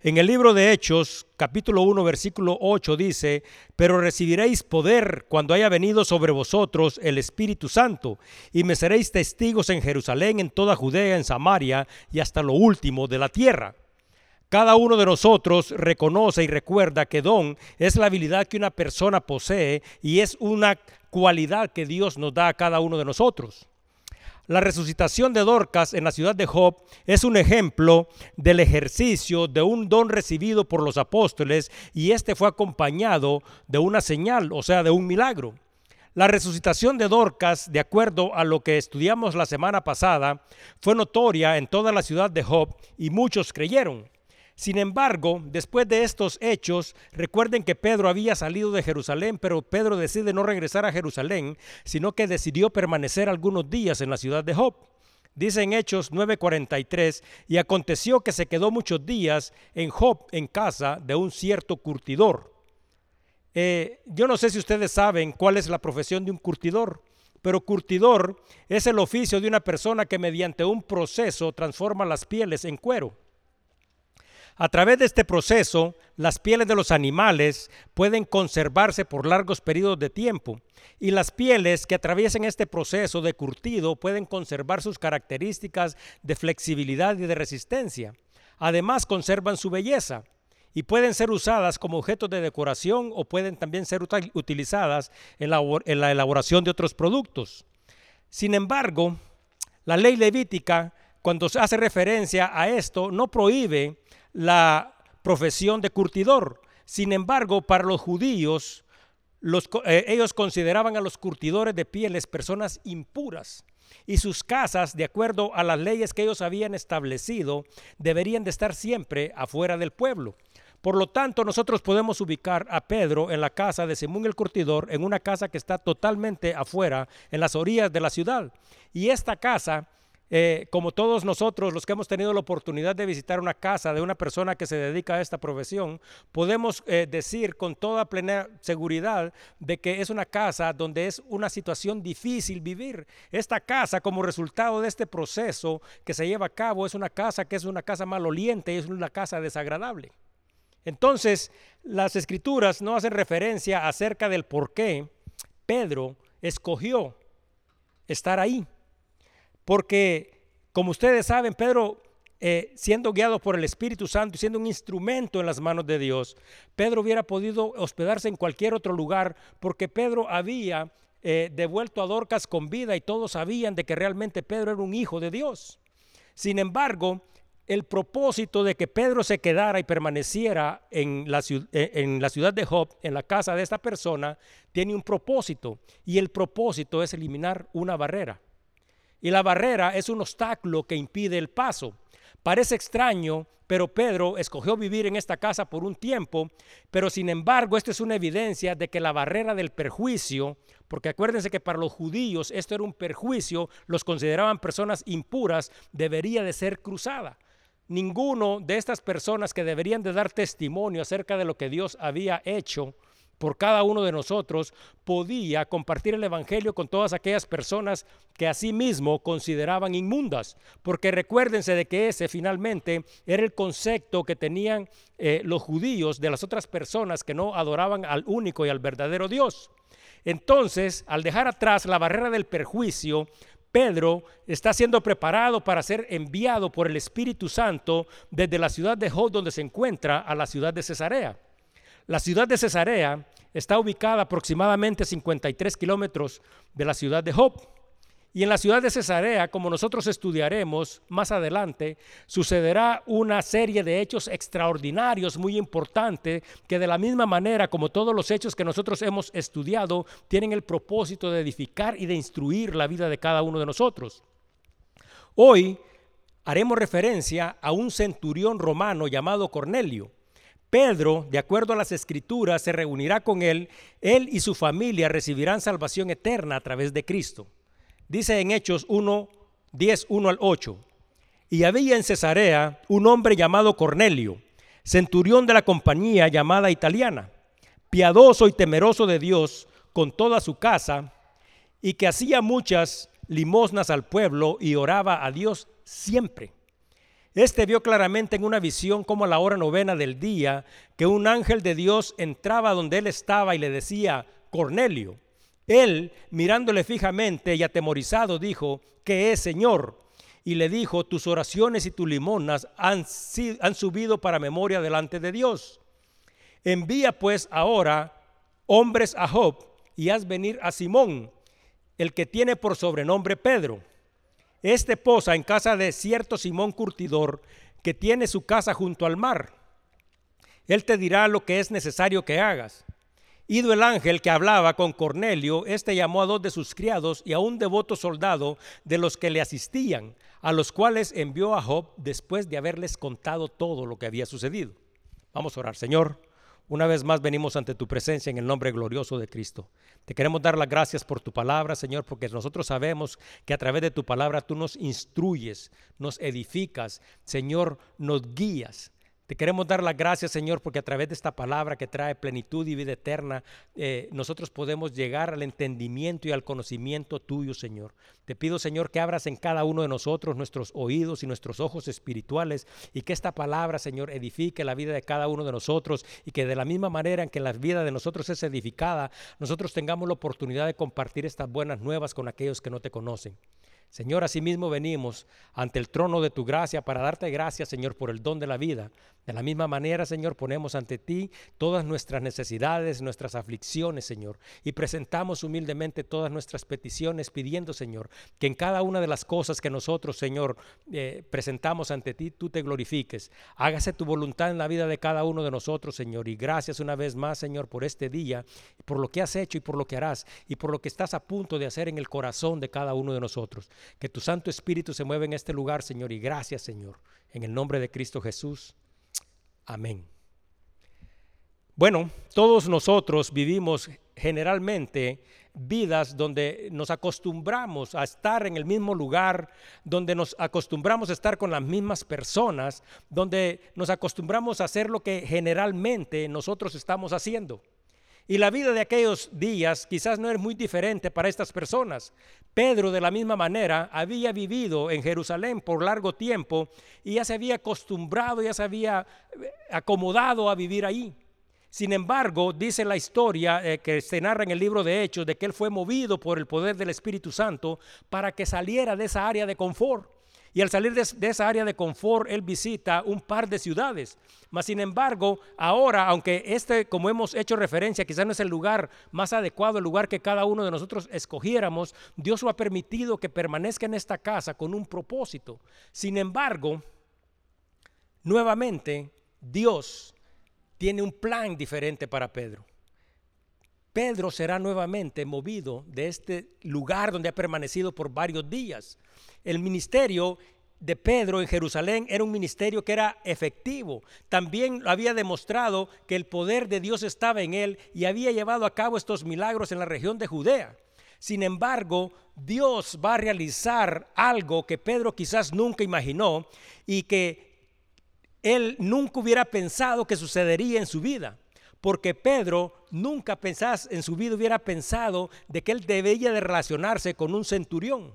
En el libro de Hechos, capítulo 1, versículo 8 dice, pero recibiréis poder cuando haya venido sobre vosotros el Espíritu Santo, y me seréis testigos en Jerusalén, en toda Judea, en Samaria y hasta lo último de la tierra. Cada uno de nosotros reconoce y recuerda que don es la habilidad que una persona posee y es una cualidad que Dios nos da a cada uno de nosotros. La resucitación de Dorcas en la ciudad de Job es un ejemplo del ejercicio de un don recibido por los apóstoles y este fue acompañado de una señal, o sea, de un milagro. La resucitación de Dorcas, de acuerdo a lo que estudiamos la semana pasada, fue notoria en toda la ciudad de Job y muchos creyeron. Sin embargo, después de estos hechos, recuerden que Pedro había salido de Jerusalén, pero Pedro decide no regresar a Jerusalén, sino que decidió permanecer algunos días en la ciudad de Job. Dice en Hechos 9:43, y aconteció que se quedó muchos días en Job en casa de un cierto curtidor. Eh, yo no sé si ustedes saben cuál es la profesión de un curtidor, pero curtidor es el oficio de una persona que mediante un proceso transforma las pieles en cuero. A través de este proceso, las pieles de los animales pueden conservarse por largos periodos de tiempo y las pieles que atraviesen este proceso de curtido pueden conservar sus características de flexibilidad y de resistencia. Además, conservan su belleza y pueden ser usadas como objetos de decoración o pueden también ser utilizadas en la, elaboración de otros productos. Sin embargo, la ley levítica, cuando hace referencia a esto, no prohíbe la profesión de curtidor. Sin embargo, para los judíos, eh, ellos consideraban a los curtidores de pieles personas impuras y sus casas, de acuerdo a las leyes que ellos habían establecido, deberían de estar siempre afuera del pueblo. Por lo tanto, nosotros podemos ubicar a Pedro en la casa de Simón el Curtidor, en una casa que está totalmente afuera, en las orillas de la ciudad. Y esta casa eh, como todos nosotros, los que hemos tenido la oportunidad de visitar una casa de una persona que se dedica a esta profesión, podemos eh, decir con toda plena seguridad de que es una casa donde es una situación difícil vivir. Esta casa, como resultado de este proceso que se lleva a cabo, es una casa que es una casa maloliente y es una casa desagradable. Entonces, las escrituras no hacen referencia acerca del por qué Pedro escogió estar ahí. Porque, como ustedes saben, Pedro, eh, siendo guiado por el Espíritu Santo y siendo un instrumento en las manos de Dios, Pedro hubiera podido hospedarse en cualquier otro lugar porque Pedro había eh, devuelto a Dorcas con vida y todos sabían de que realmente Pedro era un hijo de Dios. Sin embargo, el propósito de que Pedro se quedara y permaneciera en la, eh, en la, ciudad de Job, en la casa de esta persona, tiene un propósito. Y el propósito es eliminar una barrera. Y la barrera es un obstáculo que impide el paso. Parece extraño, pero Pedro escogió vivir en esta casa por un tiempo, pero sin embargo esto es una evidencia de que la barrera del perjuicio, porque acuérdense que para los judíos esto era un perjuicio, los consideraban personas impuras, debería de ser cruzada. Ninguno de estas personas que deberían de dar testimonio acerca de lo que Dios había hecho por cada uno de nosotros, podía compartir el Evangelio con todas aquellas personas que a sí mismo consideraban inmundas. Porque recuérdense de que ese finalmente era el concepto que tenían eh, los judíos de las otras personas que no adoraban al único y al verdadero Dios. Entonces, al dejar atrás la barrera del perjuicio, Pedro está siendo preparado para ser enviado por el Espíritu Santo desde la ciudad de Job, donde se encuentra, a la ciudad de Cesarea. La ciudad de Cesarea está ubicada aproximadamente 53 kilómetros de la ciudad de Job. Y en la ciudad de Cesarea, como nosotros estudiaremos más adelante, sucederá una serie de hechos extraordinarios muy importantes que de la misma manera como todos los hechos que nosotros hemos estudiado, tienen el propósito de edificar y de instruir la vida de cada uno de nosotros. Hoy haremos referencia a un centurión romano llamado Cornelio. Pedro, de acuerdo a las escrituras, se reunirá con él, él y su familia recibirán salvación eterna a través de Cristo. Dice en Hechos 1, 10, 1 al 8. Y había en Cesarea un hombre llamado Cornelio, centurión de la compañía llamada italiana, piadoso y temeroso de Dios con toda su casa, y que hacía muchas limosnas al pueblo y oraba a Dios siempre. Este vio claramente en una visión como a la hora novena del día que un ángel de Dios entraba donde él estaba y le decía, Cornelio. Él, mirándole fijamente y atemorizado, dijo, ¿qué es, Señor? Y le dijo, tus oraciones y tus limonas han, han subido para memoria delante de Dios. Envía pues ahora hombres a Job y haz venir a Simón, el que tiene por sobrenombre Pedro. Este posa en casa de cierto Simón Curtidor, que tiene su casa junto al mar. Él te dirá lo que es necesario que hagas. Ido el ángel que hablaba con Cornelio, éste llamó a dos de sus criados y a un devoto soldado de los que le asistían, a los cuales envió a Job después de haberles contado todo lo que había sucedido. Vamos a orar, Señor. Una vez más venimos ante tu presencia en el nombre glorioso de Cristo. Te queremos dar las gracias por tu palabra, Señor, porque nosotros sabemos que a través de tu palabra tú nos instruyes, nos edificas, Señor, nos guías. Te queremos dar las gracias, Señor, porque a través de esta palabra que trae plenitud y vida eterna, eh, nosotros podemos llegar al entendimiento y al conocimiento tuyo, Señor. Te pido, Señor, que abras en cada uno de nosotros nuestros oídos y nuestros ojos espirituales y que esta palabra, Señor, edifique la vida de cada uno de nosotros y que de la misma manera en que la vida de nosotros es edificada, nosotros tengamos la oportunidad de compartir estas buenas nuevas con aquellos que no te conocen. Señor, asimismo venimos ante el trono de tu gracia para darte gracias, Señor, por el don de la vida. De la misma manera, Señor, ponemos ante ti todas nuestras necesidades, nuestras aflicciones, Señor, y presentamos humildemente todas nuestras peticiones pidiendo, Señor, que en cada una de las cosas que nosotros, Señor, eh, presentamos ante ti, tú te glorifiques. Hágase tu voluntad en la vida de cada uno de nosotros, Señor, y gracias una vez más, Señor, por este día, por lo que has hecho y por lo que harás, y por lo que estás a punto de hacer en el corazón de cada uno de nosotros. Que tu Santo Espíritu se mueva en este lugar, Señor, y gracias, Señor, en el nombre de Cristo Jesús. Amén. Bueno, todos nosotros vivimos generalmente vidas donde nos acostumbramos a estar en el mismo lugar, donde nos acostumbramos a estar con las mismas personas, donde nos acostumbramos a hacer lo que generalmente nosotros estamos haciendo. Y la vida de aquellos días quizás no es muy diferente para estas personas. Pedro de la misma manera había vivido en Jerusalén por largo tiempo y ya se había acostumbrado, ya se había eh, acomodado a vivir ahí. Sin embargo, dice la historia eh, que se narra en el libro de Hechos de que él fue movido por el poder del Espíritu Santo para que saliera de esa área de confort. Y al salir de, esa área de confort, él visita un par de ciudades. Mas, sin embargo, ahora, aunque este, como hemos hecho referencia, quizás no es el lugar más adecuado, el lugar que cada uno de nosotros escogiéramos, Dios lo ha permitido que permanezca en esta casa con un propósito. Sin embargo, nuevamente, Dios tiene un plan diferente para Pedro. Pedro será nuevamente movido de este lugar donde ha permanecido por varios días. El ministerio de Pedro en Jerusalén era un ministerio que era efectivo. También había demostrado que el poder de Dios estaba en él y había llevado a cabo estos milagros en la región de Judea. Sin embargo, Dios va a realizar algo que Pedro quizás nunca imaginó y que él nunca hubiera pensado que sucedería en su vida porque Pedro nunca pensás en su vida hubiera pensado de que él debía de relacionarse con un centurión.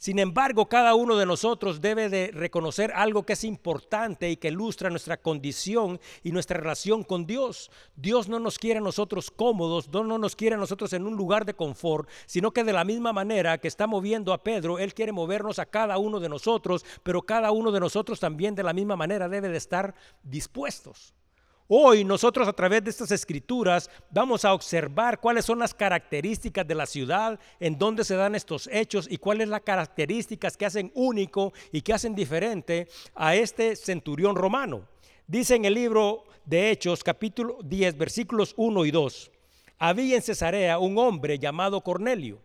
Sin embargo, cada uno de nosotros debe de reconocer algo que es importante y que ilustra nuestra condición y nuestra relación con Dios. Dios no nos quiere a nosotros cómodos, Dios no nos quiere a nosotros en un lugar de confort, sino que de la misma manera que está moviendo a Pedro, Él quiere movernos a cada uno de nosotros, pero cada uno de nosotros también de la misma manera debe de estar dispuestos. Hoy nosotros a través de estas escrituras vamos a observar cuáles son las características de la ciudad, en dónde se dan estos hechos y cuáles las características que hacen único y que hacen diferente a este centurión romano. Dice en el libro de Hechos capítulo 10 versículos 1 y 2, había en Cesarea un hombre llamado Cornelio,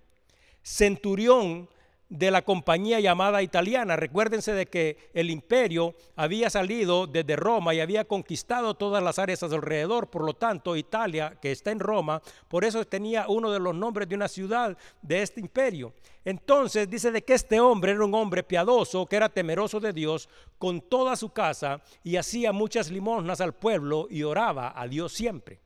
centurión de la compañía llamada italiana. Recuérdense de que el imperio había salido desde Roma y había conquistado todas las áreas alrededor, por lo tanto Italia, que está en Roma, por eso tenía uno de los nombres de una ciudad de este imperio. Entonces dice de que este hombre era un hombre piadoso, que era temeroso de Dios, con toda su casa y hacía muchas limosnas al pueblo y oraba a Dios siempre.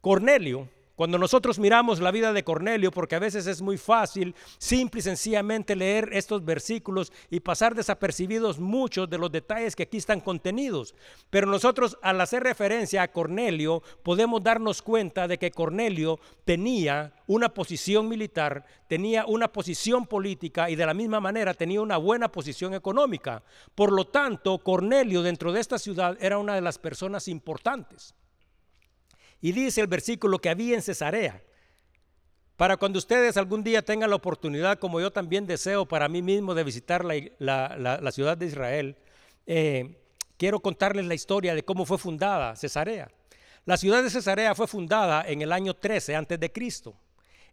Cornelio Cuando nosotros miramos la vida de Cornelio, porque a veces es muy fácil simple y sencillamente leer estos versículos y pasar desapercibidos muchos de los detalles que aquí están contenidos. Pero nosotros al hacer referencia a Cornelio podemos darnos cuenta de que Cornelio tenía una posición militar, tenía una posición política y de la misma manera tenía una buena posición económica. Por lo tanto, Cornelio dentro de esta ciudad era una de las personas importantes. Y dice el versículo que había en Cesarea. Para cuando ustedes algún día tengan la oportunidad, como yo también deseo para mí mismo, de visitar la, ciudad de Israel, eh, quiero contarles la historia de cómo fue fundada Cesarea. La ciudad de Cesarea fue fundada en el año 13 antes de Cristo.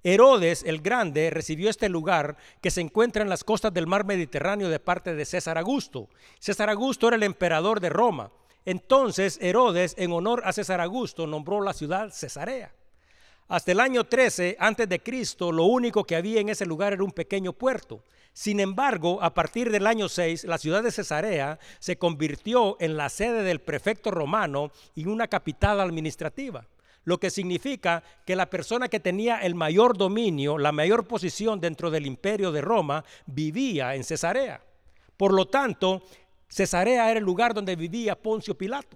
Herodes el Grande recibió este lugar que se encuentra en las costas del mar Mediterráneo de parte de César Augusto. César Augusto era el emperador de Roma. Entonces Herodes, en honor a César Augusto, nombró la ciudad Cesarea. Hasta el año 13 antes de Cristo, lo único que había en ese lugar era un pequeño puerto. Sin embargo, a partir del año 6, la ciudad de Cesarea se convirtió en la sede del prefecto romano y una capital administrativa, lo que significa que la persona que tenía el mayor dominio, la mayor posición dentro del imperio de Roma, vivía en Cesarea. Por lo tanto, Cesarea era el lugar donde vivía Poncio Pilato.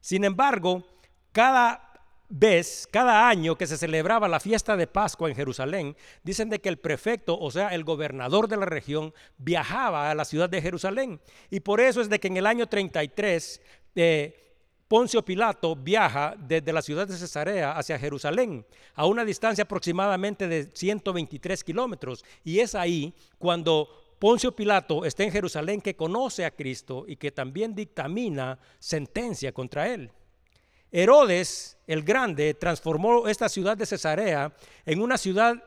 Sin embargo, cada vez, cada año que se celebraba la fiesta de Pascua en Jerusalén, dicen de que el prefecto, o sea, el gobernador de la región, viajaba a la ciudad de Jerusalén. Y por eso es de que en el año 33 eh, Poncio Pilato viaja desde la ciudad de Cesarea hacia Jerusalén, a una distancia aproximadamente de 123 kilómetros. Y es ahí cuando Poncio Pilato está en Jerusalén que conoce a Cristo y que también dictamina sentencia contra él. Herodes el Grande transformó esta ciudad de Cesarea en una ciudad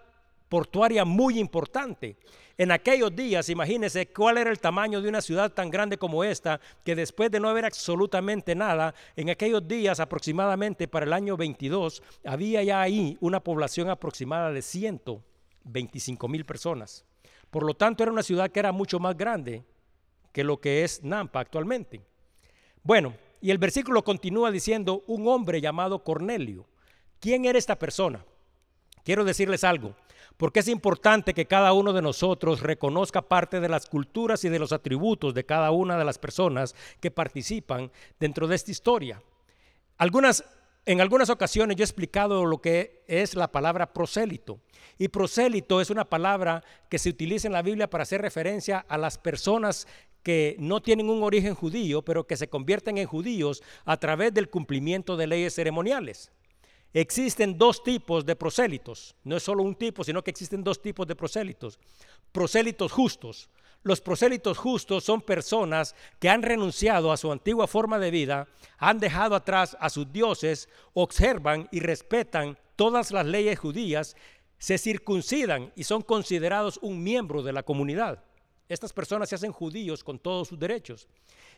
portuaria muy importante. En aquellos días, imagínense cuál era el tamaño de una ciudad tan grande como esta, que después de no haber absolutamente nada, en aquellos días aproximadamente para el año 22, había ya ahí una población aproximada de 125 mil personas. Por lo tanto, era una ciudad que era mucho más grande que lo que es Nampa actualmente. Bueno, y el versículo continúa diciendo, un hombre llamado Cornelio. ¿Quién era esta persona? Quiero decirles algo, porque es importante que cada uno de nosotros reconozca parte de las culturas y de los atributos de cada una de las personas que participan dentro de esta historia. Algunas en algunas ocasiones yo he explicado lo que es la palabra prosélito. Y prosélito es una palabra que se utiliza en la Biblia para hacer referencia a las personas que no tienen un origen judío, pero que se convierten en judíos a través del cumplimiento de leyes ceremoniales. Existen dos tipos de prosélitos, no es solo un tipo, sino que existen dos tipos de prosélitos. Prosélitos justos, los prosélitos justos son personas que han renunciado a su antigua forma de vida, han dejado atrás a sus dioses, observan y respetan todas las leyes judías, se circuncidan y son considerados un miembro de la comunidad. Estas personas se hacen judíos con todos sus derechos.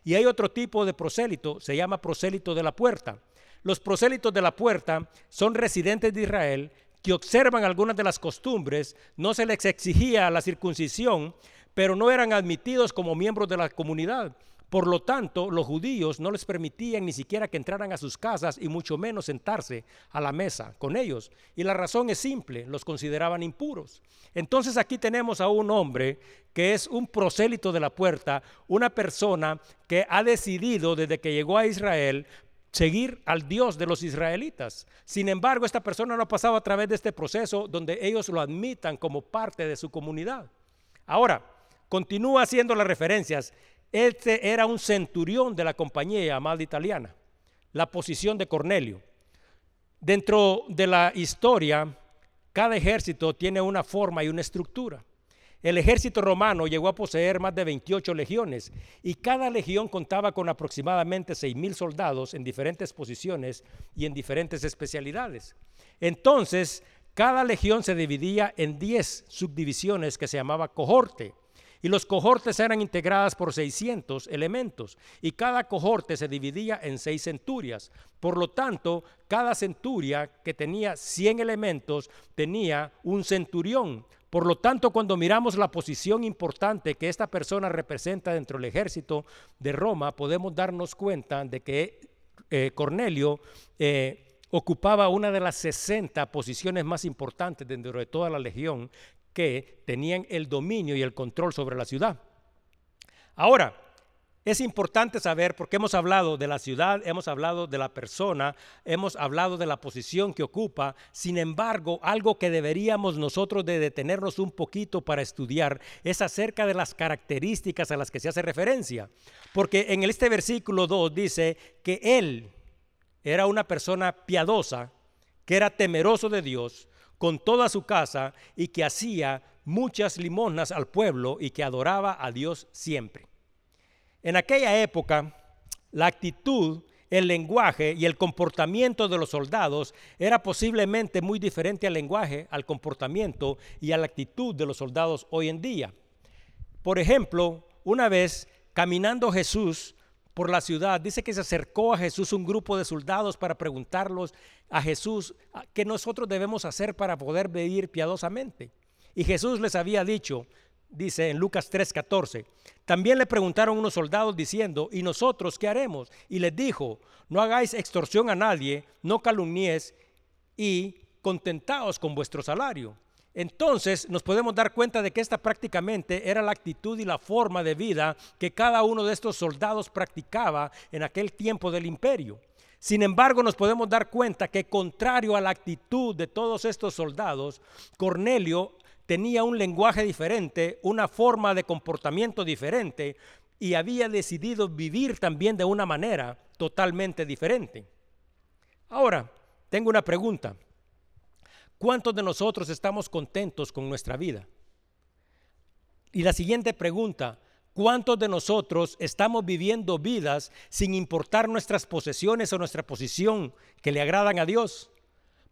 Y hay otro tipo de prosélito, se llama prosélito de la puerta. Los prosélitos de la puerta son residentes de Israel que observan algunas de las costumbres, no se les exigía la circuncisión, pero no eran admitidos como miembros de la comunidad. Por lo tanto, los judíos no les permitían ni siquiera que entraran a sus casas y mucho menos sentarse a la mesa con ellos. Y la razón es simple, los consideraban impuros. Entonces aquí tenemos a un hombre que es un prosélito de la puerta, una persona que ha decidido desde que llegó a Israel seguir al Dios de los israelitas. Sin embargo, esta persona no ha pasado a través de este proceso donde ellos lo admitan como parte de su comunidad. Ahora, Continúa haciendo las referencias. Este era un centurión de la compañía llamada italiana, la posición de Cornelio. Dentro de la historia, cada ejército tiene una forma y una estructura. El ejército romano llegó a poseer más de 28 legiones y cada legión contaba con aproximadamente 6.000 soldados en diferentes posiciones y en diferentes especialidades. Entonces, cada legión se dividía en 10 subdivisiones que se llamaba cohorte. Y los cohortes eran integradas por 600 elementos y cada cohorte se dividía en seis centurias. Por lo tanto, cada centuria que tenía 100 elementos tenía un centurión. Por lo tanto, cuando miramos la posición importante que esta persona representa dentro del ejército de Roma, podemos darnos cuenta de que eh, Cornelio eh, ocupaba una de las 60 posiciones más importantes dentro de toda la legión que tenían el dominio y el control sobre la ciudad. Ahora, es importante saber, porque hemos hablado de la ciudad, hemos hablado de la persona, hemos hablado de la posición que ocupa, sin embargo, algo que deberíamos nosotros de detenernos un poquito para estudiar es acerca de las características a las que se hace referencia. Porque en este versículo 2 dice que él era una persona piadosa, que era temeroso de Dios, con toda su casa y que hacía muchas limonas al pueblo y que adoraba a Dios siempre. En aquella época, la actitud, el lenguaje y el comportamiento de los soldados era posiblemente muy diferente al lenguaje, al comportamiento y a la actitud de los soldados hoy en día. Por ejemplo, una vez caminando Jesús por la ciudad, dice que se acercó a Jesús un grupo de soldados para preguntarlos a Jesús qué nosotros debemos hacer para poder vivir piadosamente. Y Jesús les había dicho, dice en Lucas 3:14. También le preguntaron unos soldados diciendo, ¿y nosotros qué haremos? Y les dijo, no hagáis extorsión a nadie, no calumnies y contentaos con vuestro salario. Entonces nos podemos dar cuenta de que esta prácticamente era la actitud y la forma de vida que cada uno de estos soldados practicaba en aquel tiempo del imperio. Sin embargo, nos podemos dar cuenta que contrario a la actitud de todos estos soldados, Cornelio tenía un lenguaje diferente, una forma de comportamiento diferente y había decidido vivir también de una manera totalmente diferente. Ahora, tengo una pregunta. ¿Cuántos de nosotros estamos contentos con nuestra vida? Y la siguiente pregunta, ¿cuántos de nosotros estamos viviendo vidas sin importar nuestras posesiones o nuestra posición que le agradan a Dios?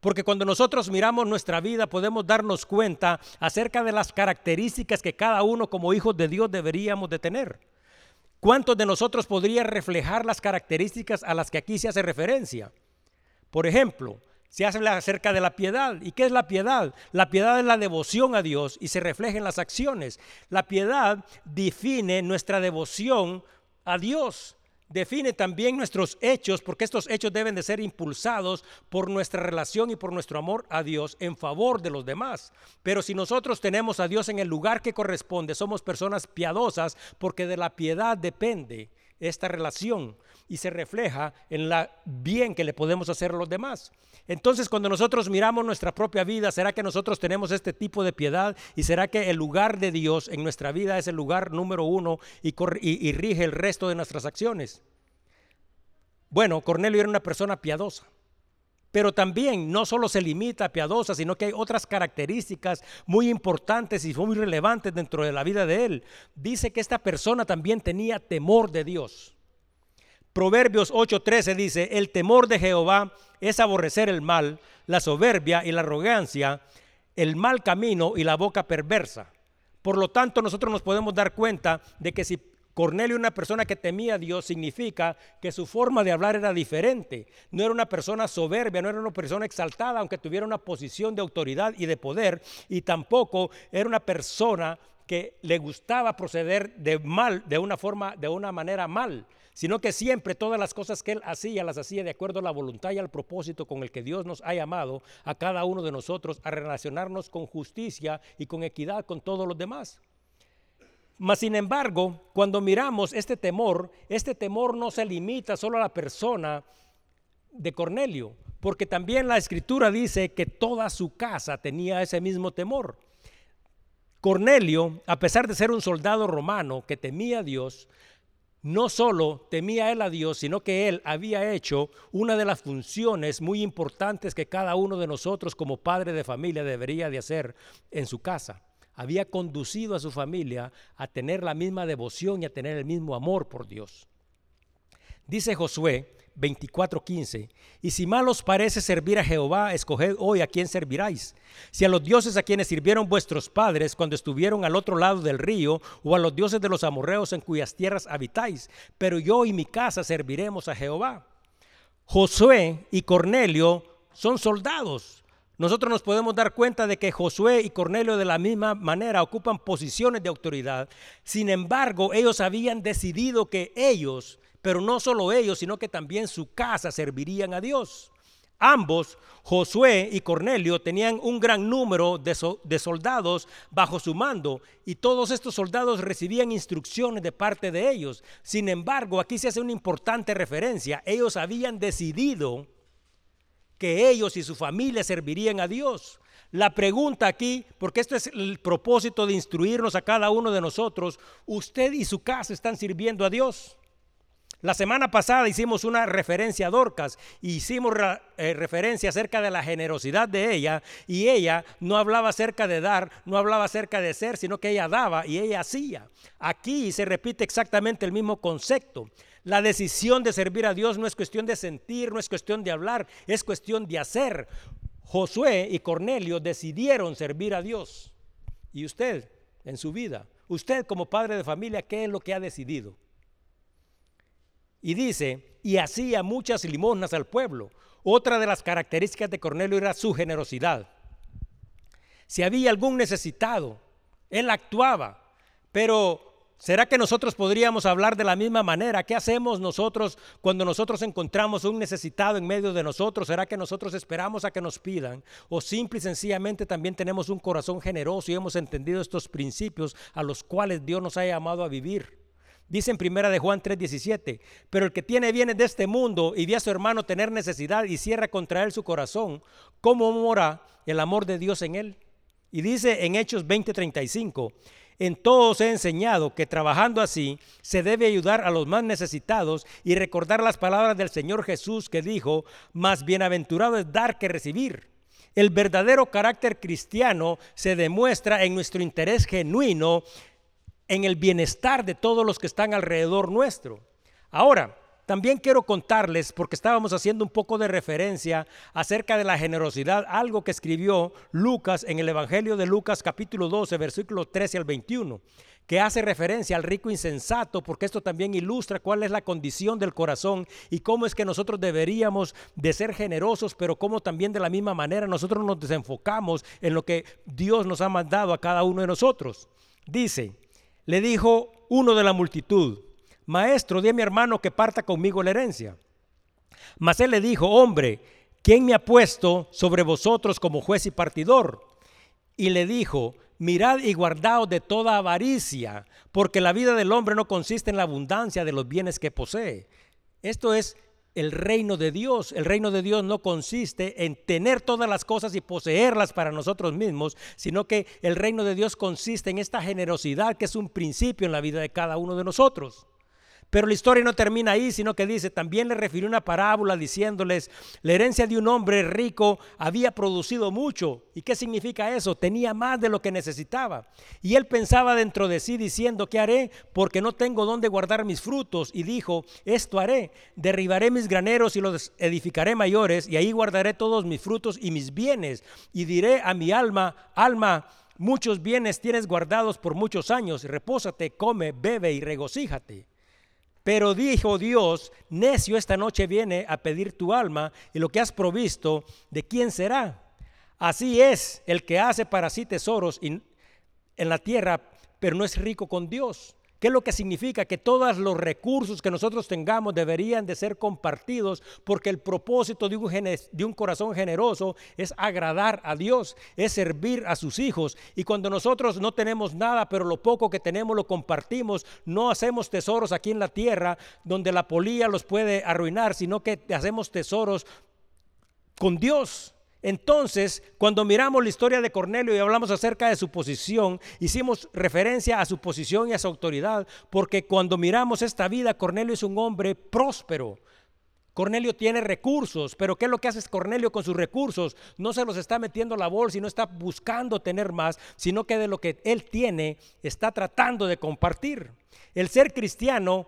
Porque cuando nosotros miramos nuestra vida podemos darnos cuenta acerca de las características que cada uno como hijos de Dios deberíamos de tener. ¿Cuántos de nosotros podría reflejar las características a las que aquí se hace referencia? Por ejemplo, se habla acerca de la piedad. ¿Y qué es la piedad? La piedad es la devoción a Dios y se refleja en las acciones. La piedad define nuestra devoción a Dios define también nuestros hechos, porque estos hechos deben de ser impulsados por nuestra relación y por nuestro amor a Dios en favor de los demás. Pero si nosotros tenemos a Dios en el lugar que corresponde, somos personas piadosas, porque de la piedad depende esta relación y se refleja en la bien que le podemos hacer a los demás. Entonces, cuando nosotros miramos nuestra propia vida, ¿será que nosotros tenemos este tipo de piedad? ¿Y será que el lugar de Dios en nuestra vida es el lugar número uno y, y, rige el resto de nuestras acciones? Bueno, Cornelio era una persona piadosa. Pero también no solo se limita a piadosa, sino que hay otras características muy importantes y muy relevantes dentro de la vida de él. Dice que esta persona también tenía temor de Dios. Proverbios 8:13 dice, el temor de Jehová es aborrecer el mal, la soberbia y la arrogancia, el mal camino y la boca perversa. Por lo tanto, nosotros nos podemos dar cuenta de que si Cornelio, una persona que temía a Dios, significa que su forma de hablar era diferente. No era una persona soberbia, no era una persona exaltada, aunque tuviera una posición de autoridad y de poder, y tampoco era una persona que le gustaba proceder de mal, de una forma, de una manera mal, sino que siempre todas las cosas que él hacía las hacía de acuerdo a la voluntad y al propósito con el que Dios nos ha llamado a cada uno de nosotros a relacionarnos con justicia y con equidad con todos los demás. Mas sin embargo, cuando miramos este temor, este temor no se limita solo a la persona de Cornelio, porque también la escritura dice que toda su casa tenía ese mismo temor. Cornelio, a pesar de ser un soldado romano que temía a Dios, no solo temía él a Dios, sino que él había hecho una de las funciones muy importantes que cada uno de nosotros como padre de familia debería de hacer en su casa. Había conducido a su familia a tener la misma devoción y a tener el mismo amor por Dios. Dice Josué 24:15, y si mal os parece servir a Jehová, escoged hoy a quién serviráis. Si a los dioses a quienes sirvieron vuestros padres cuando estuvieron al otro lado del río, o a los dioses de los amorreos en cuyas tierras habitáis, pero yo y mi casa serviremos a Jehová. Josué y Cornelio son soldados. Nosotros nos podemos dar cuenta de que Josué y Cornelio de la misma manera ocupan posiciones de autoridad. Sin embargo, ellos habían decidido que ellos pero no solo ellos, sino que también su casa servirían a Dios. Ambos, Josué y Cornelio, tenían un gran número de, de, soldados bajo su mando y todos estos soldados recibían instrucciones de parte de ellos. Sin embargo, aquí se hace una importante referencia. Ellos habían decidido que ellos y su familia servirían a Dios. La pregunta aquí, porque esto es el propósito de instruirnos a cada uno de nosotros, ¿usted y su casa están sirviendo a Dios? La semana pasada hicimos una referencia a Dorcas y hicimos eh, referencia acerca de la generosidad de ella y ella no hablaba acerca de dar, no hablaba acerca de ser, sino que ella daba y ella hacía. Aquí se repite exactamente el mismo concepto. La decisión de servir a Dios no es cuestión de sentir, no es cuestión de hablar, es cuestión de hacer. Josué y Cornelio decidieron servir a Dios. ¿Y usted en su vida? Usted como padre de familia, ¿qué es lo que ha decidido? Y dice, y hacía muchas limosnas al pueblo. Otra de las características de Cornelio era su generosidad. Si había algún necesitado, él actuaba. Pero ¿será que nosotros podríamos hablar de la misma manera? ¿Qué hacemos nosotros cuando nosotros encontramos un necesitado en medio de nosotros? ¿Será que nosotros esperamos a que nos pidan? ¿O simple y sencillamente también tenemos un corazón generoso y hemos entendido estos principios a los cuales Dios nos ha llamado a vivir? Dice en primera de Juan 3:17, pero el que tiene bienes de este mundo y ve a su hermano tener necesidad y cierra contra él su corazón, ¿cómo mora el amor de Dios en él? Y dice en Hechos 20:35, en todos he enseñado que trabajando así se debe ayudar a los más necesitados y recordar las palabras del Señor Jesús que dijo, más bienaventurado es dar que recibir. El verdadero carácter cristiano se demuestra en nuestro interés genuino en el bienestar de todos los que están alrededor nuestro. Ahora, también quiero contarles, porque estábamos haciendo un poco de referencia acerca de la generosidad, algo que escribió Lucas en el Evangelio de Lucas capítulo 12, versículo 13 al 21, que hace referencia al rico insensato, porque esto también ilustra cuál es la condición del corazón y cómo es que nosotros deberíamos de ser generosos, pero cómo también de la misma manera nosotros nos desenfocamos en lo que Dios nos ha mandado a cada uno de nosotros. Dice, le dijo uno de la multitud, Maestro, di a mi hermano que parta conmigo la herencia. Mas él le dijo, Hombre, ¿quién me ha puesto sobre vosotros como juez y partidor? Y le dijo, Mirad y guardaos de toda avaricia, porque la vida del hombre no consiste en la abundancia de los bienes que posee. Esto es el reino de Dios. El reino de Dios no consiste en tener todas las cosas y poseerlas para nosotros mismos, sino que el reino de Dios consiste en esta generosidad que es un principio en la vida de cada uno de nosotros. Pero la historia no termina ahí, sino que dice, también le refirió una parábola diciéndoles, la herencia de un hombre rico había producido mucho. ¿Y qué significa eso? Tenía más de lo que necesitaba. Y él pensaba dentro de sí diciendo, ¿qué haré? Porque no tengo dónde guardar mis frutos. Y dijo, esto haré, derribaré mis graneros y los edificaré mayores, y ahí guardaré todos mis frutos y mis bienes. Y diré a mi alma, alma, muchos bienes tienes guardados por muchos años, repósate, come, bebe y regocíjate. Pero dijo Dios, necio, esta noche viene a pedir tu alma y lo que has provisto, ¿de quién será? Así es el que hace para sí tesoros en la tierra, pero no es rico con Dios. ¿Qué es lo que significa? Que todos los recursos que nosotros tengamos deberían de ser compartidos porque el propósito de un, de un, corazón generoso es agradar a Dios, es servir a sus hijos. Y cuando nosotros no tenemos nada, pero lo poco que tenemos lo compartimos, no hacemos tesoros aquí en la tierra donde la polía los puede arruinar, sino que hacemos tesoros con Dios. Entonces, cuando miramos la historia de Cornelio y hablamos acerca de su posición, hicimos referencia a su posición y a su autoridad, porque cuando miramos esta vida, Cornelio es un hombre próspero. Cornelio tiene recursos, pero ¿qué es lo que hace Cornelio con sus recursos? No se los está metiendo a la bolsa y no está buscando tener más, sino que de lo que él tiene está tratando de compartir. El ser cristiano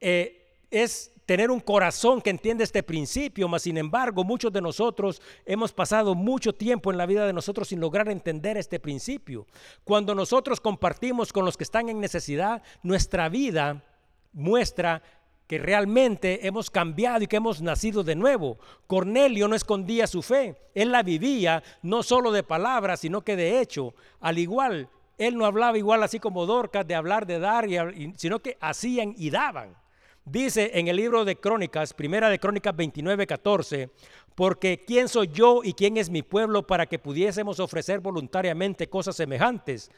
eh, es tener un corazón que entiende este principio, mas sin embargo muchos de nosotros hemos pasado mucho tiempo en la vida de nosotros sin lograr entender este principio. Cuando nosotros compartimos con los que están en necesidad, nuestra vida muestra que realmente hemos cambiado y que hemos nacido de nuevo. Cornelio no escondía su fe, él la vivía no solo de palabras, sino que de hecho, al igual, él no hablaba igual así como Dorcas de hablar, de dar, sino que hacían y daban. Dice en el libro de Crónicas, primera de Crónicas 29, 14, porque ¿quién soy yo y quién es mi pueblo para que pudiésemos ofrecer voluntariamente cosas semejantes?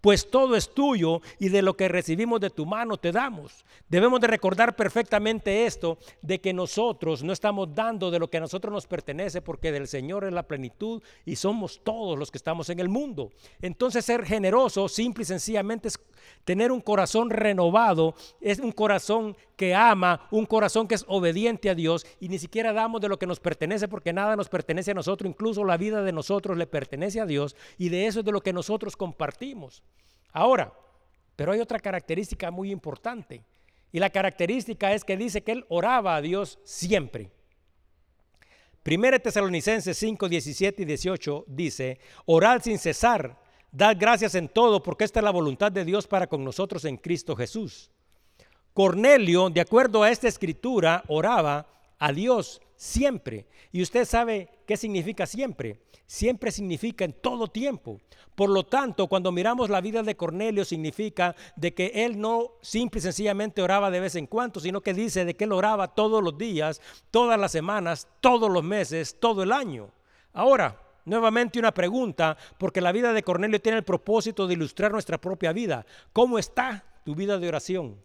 pues todo es tuyo y de lo que recibimos de tu mano te damos. Debemos de recordar perfectamente esto, de que nosotros no estamos dando de lo que a nosotros nos pertenece, porque del Señor es la plenitud y somos todos los que estamos en el mundo. Entonces ser generoso, simple y sencillamente es tener un corazón renovado, es un corazón que ama, un corazón que es obediente a Dios y ni siquiera damos de lo que nos pertenece porque nada nos pertenece a nosotros, incluso la vida de nosotros le pertenece a Dios y de eso es de lo que nosotros compartimos. Ahora, pero hay otra característica muy importante y la característica es que dice que él oraba a Dios siempre. Primera Tesalonicenses 5, 17 y 18 dice, orad sin cesar, dad gracias en todo porque esta es la voluntad de Dios para con nosotros en Cristo Jesús. Cornelio, de acuerdo a esta escritura, oraba a Dios siempre. Y usted sabe qué significa siempre. Siempre significa en todo tiempo. Por lo tanto, cuando miramos la vida de Cornelio, significa de que él no simple y sencillamente oraba de vez en cuando, sino que dice de que él oraba todos los días, todas las semanas, todos los meses, todo el año. Ahora, nuevamente una pregunta, porque la vida de Cornelio tiene el propósito de ilustrar nuestra propia vida. ¿Cómo está tu vida de oración?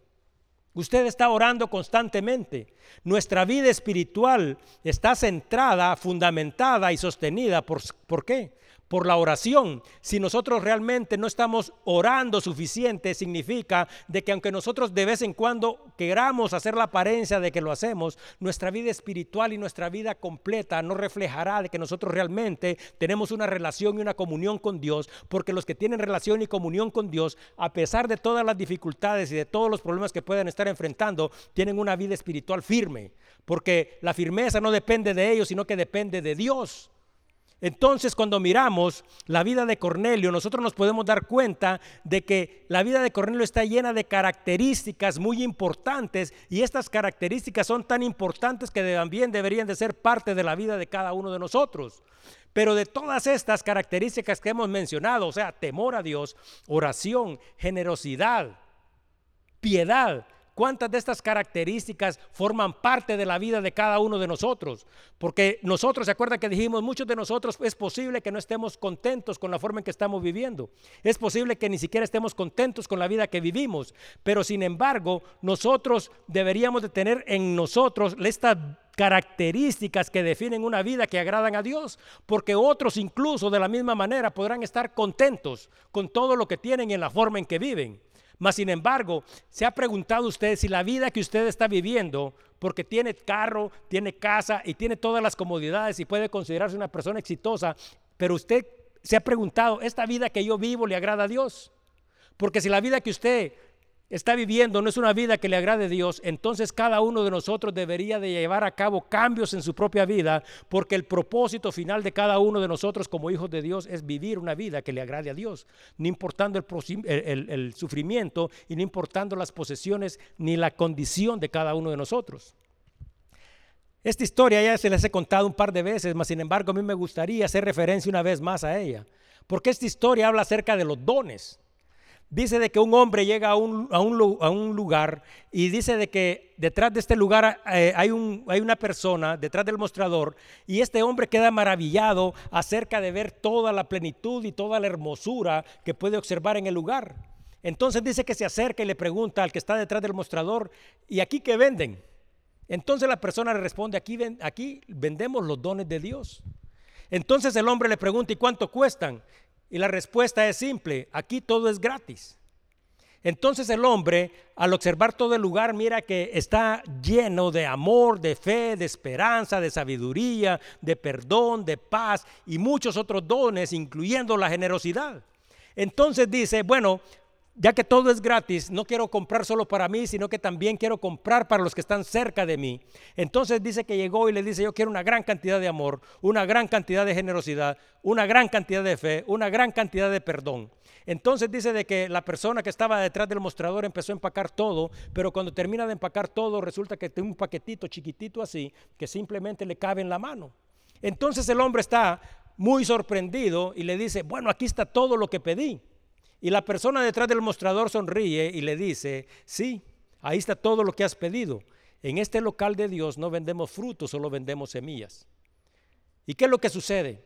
Usted está orando constantemente. Nuestra vida espiritual está centrada, fundamentada y sostenida. ¿Por, ¿por qué? Por la oración. Si nosotros realmente no estamos orando suficiente, significa de que aunque nosotros de vez en cuando queramos hacer la apariencia de que lo hacemos, nuestra vida espiritual y nuestra vida completa no reflejará de que nosotros realmente tenemos una relación y una comunión con Dios, porque los que tienen relación y comunión con Dios, a pesar de todas las dificultades y de todos los problemas que puedan estar enfrentando, tienen una vida espiritual firme, porque la firmeza no depende de ellos, sino que depende de Dios. Entonces, cuando miramos la vida de Cornelio, nosotros nos podemos dar cuenta de que la vida de Cornelio está llena de características muy importantes y estas características son tan importantes que también deberían de ser parte de la vida de cada uno de nosotros. Pero de todas estas características que hemos mencionado, o sea, temor a Dios, oración, generosidad, piedad, ¿Cuántas de estas características forman parte de la vida de cada uno de nosotros? Porque nosotros, ¿se acuerdan que dijimos, muchos de nosotros es posible que no estemos contentos con la forma en que estamos viviendo? Es posible que ni siquiera estemos contentos con la vida que vivimos, pero sin embargo, nosotros deberíamos de tener en nosotros estas características que definen una vida que agradan a Dios, porque otros incluso de la misma manera podrán estar contentos con todo lo que tienen y en la forma en que viven. Mas, sin embargo, se ha preguntado usted si la vida que usted está viviendo, porque tiene carro, tiene casa y tiene todas las comodidades y puede considerarse una persona exitosa, pero usted se ha preguntado, ¿esta vida que yo vivo le agrada a Dios? Porque si la vida que usted está viviendo no es una vida que le agrade a Dios, entonces cada uno de nosotros debería de llevar a cabo cambios en su propia vida, porque el propósito final de cada uno de nosotros como hijos de Dios es vivir una vida que le agrade a Dios, no importando el, el sufrimiento y no importando las posesiones ni la condición de cada uno de nosotros. Esta historia ya se les he contado un par de veces, mas sin embargo a mí me gustaría hacer referencia una vez más a ella, porque esta historia habla acerca de los dones. Dice de que un hombre llega a un, a un, lugar y dice de que detrás de este lugar eh, hay, un, hay una persona, detrás del mostrador, y este hombre queda maravillado acerca de ver toda la plenitud y toda la hermosura que puede observar en el lugar. Entonces dice que se acerca y le pregunta al que está detrás del mostrador, ¿y aquí qué venden? Entonces la persona le responde, aquí, aquí vendemos los dones de Dios. Entonces el hombre le pregunta, ¿y cuánto cuestan? Y la respuesta es simple, aquí todo es gratis. Entonces el hombre, al observar todo el lugar, mira que está lleno de amor, de fe, de esperanza, de sabiduría, de perdón, de paz y muchos otros dones, incluyendo la generosidad. Entonces dice, bueno, ya que todo es gratis, no quiero comprar solo para mí, sino que también quiero comprar para los que están cerca de mí. Entonces dice que llegó y le dice, yo quiero una gran cantidad de amor, una gran cantidad de generosidad, una gran cantidad de fe, una gran cantidad de perdón. Entonces dice de que la persona que estaba detrás del mostrador empezó a empacar todo, pero cuando termina de empacar todo resulta que tiene un paquetito chiquitito así que simplemente le cabe en la mano. Entonces el hombre está muy sorprendido y le dice, bueno, aquí está todo lo que pedí. Y la persona detrás del mostrador sonríe y le dice, sí, Ahí está todo lo que has pedido. En este local de Dios no vendemos frutos, solo vendemos semillas. ¿Y qué es lo que sucede?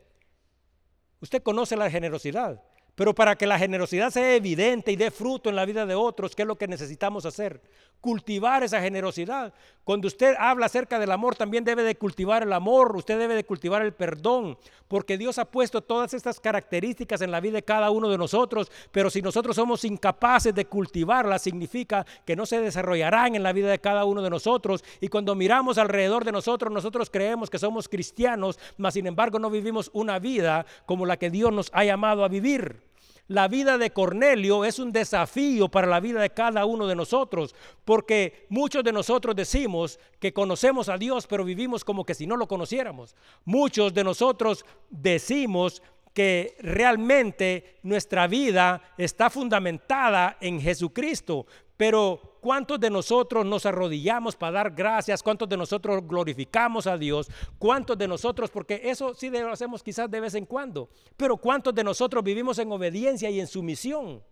Usted conoce la generosidad. Pero para que la generosidad sea evidente y dé fruto en la vida de otros, ¿qué es lo que necesitamos hacer? Cultivar esa generosidad. Cuando usted habla acerca del amor, también debe de cultivar el amor, usted debe de cultivar el perdón, porque Dios ha puesto todas estas características en la vida de cada uno de nosotros, pero si nosotros somos incapaces de cultivarlas, significa que no se desarrollarán en la vida de cada uno de nosotros. Y cuando miramos alrededor de nosotros, nosotros creemos que somos cristianos, mas sin embargo no vivimos una vida como la que Dios nos ha llamado a vivir. La vida de Cornelio es un desafío para la vida de cada uno de nosotros, porque muchos de nosotros decimos que conocemos a Dios, pero vivimos como que si no lo conociéramos. Muchos de nosotros decimos que realmente nuestra vida está fundamentada en Jesucristo, pero ¿cuántos de nosotros nos arrodillamos para dar gracias? ¿Cuántos de nosotros glorificamos a Dios? ¿Cuántos de nosotros, porque eso sí lo hacemos quizás de vez en cuando, pero cuántos de nosotros vivimos en obediencia y en sumisión?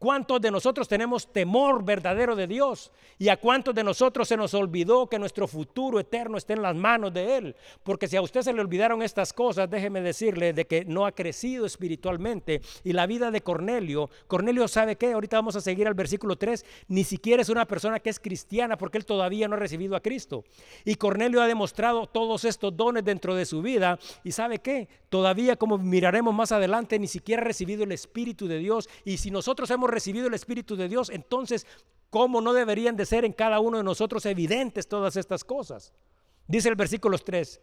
¿Cuántos de nosotros tenemos temor verdadero de Dios? ¿Y a cuántos de nosotros se nos olvidó que nuestro futuro eterno está en las manos de Él? Porque si a usted se le olvidaron estas cosas, déjeme decirle de que no ha crecido espiritualmente. Y la vida de Cornelio, Cornelio sabe que, ahorita vamos a seguir al versículo 3, ni siquiera es una persona que es cristiana porque él todavía no ha recibido a Cristo. Y Cornelio ha demostrado todos estos dones dentro de su vida. Y sabe qué, todavía como miraremos más adelante, ni siquiera ha recibido el Espíritu de Dios. Y si nosotros hemos recibido el Espíritu de Dios, entonces, ¿cómo no deberían de ser en cada uno de nosotros evidentes todas estas cosas? Dice el versículo 3,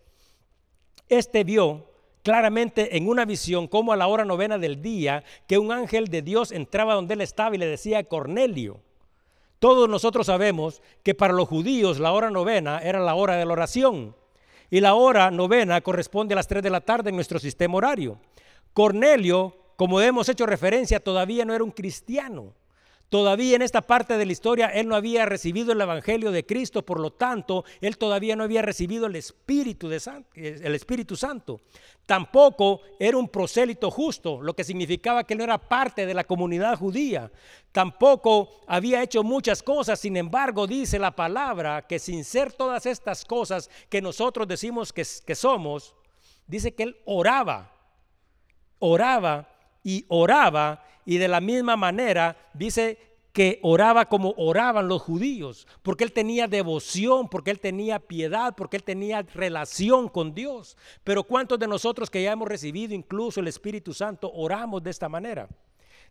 este vio claramente en una visión como a la hora novena del día que un ángel de Dios entraba donde él estaba y le decía a Cornelio. Todos nosotros sabemos que para los judíos la hora novena era la hora de la oración y la hora novena corresponde a las 3 de la tarde en nuestro sistema horario. Cornelio como hemos hecho referencia, todavía no era un cristiano. Todavía en esta parte de la historia él no había recibido el evangelio de Cristo, por lo tanto, él todavía no había recibido el Espíritu el Espíritu Santo. Tampoco era un prosélito justo, lo que significaba que él no era parte de la comunidad judía. Tampoco había hecho muchas cosas, sin embargo, dice la palabra que sin ser todas estas cosas que nosotros decimos que somos, dice que él oraba. Oraba y oraba y de la misma manera dice que oraba como oraban los judíos, porque él tenía devoción, porque él tenía piedad, porque él tenía relación con Dios. Pero ¿cuántos de nosotros que ya hemos recibido incluso el Espíritu Santo oramos de esta manera?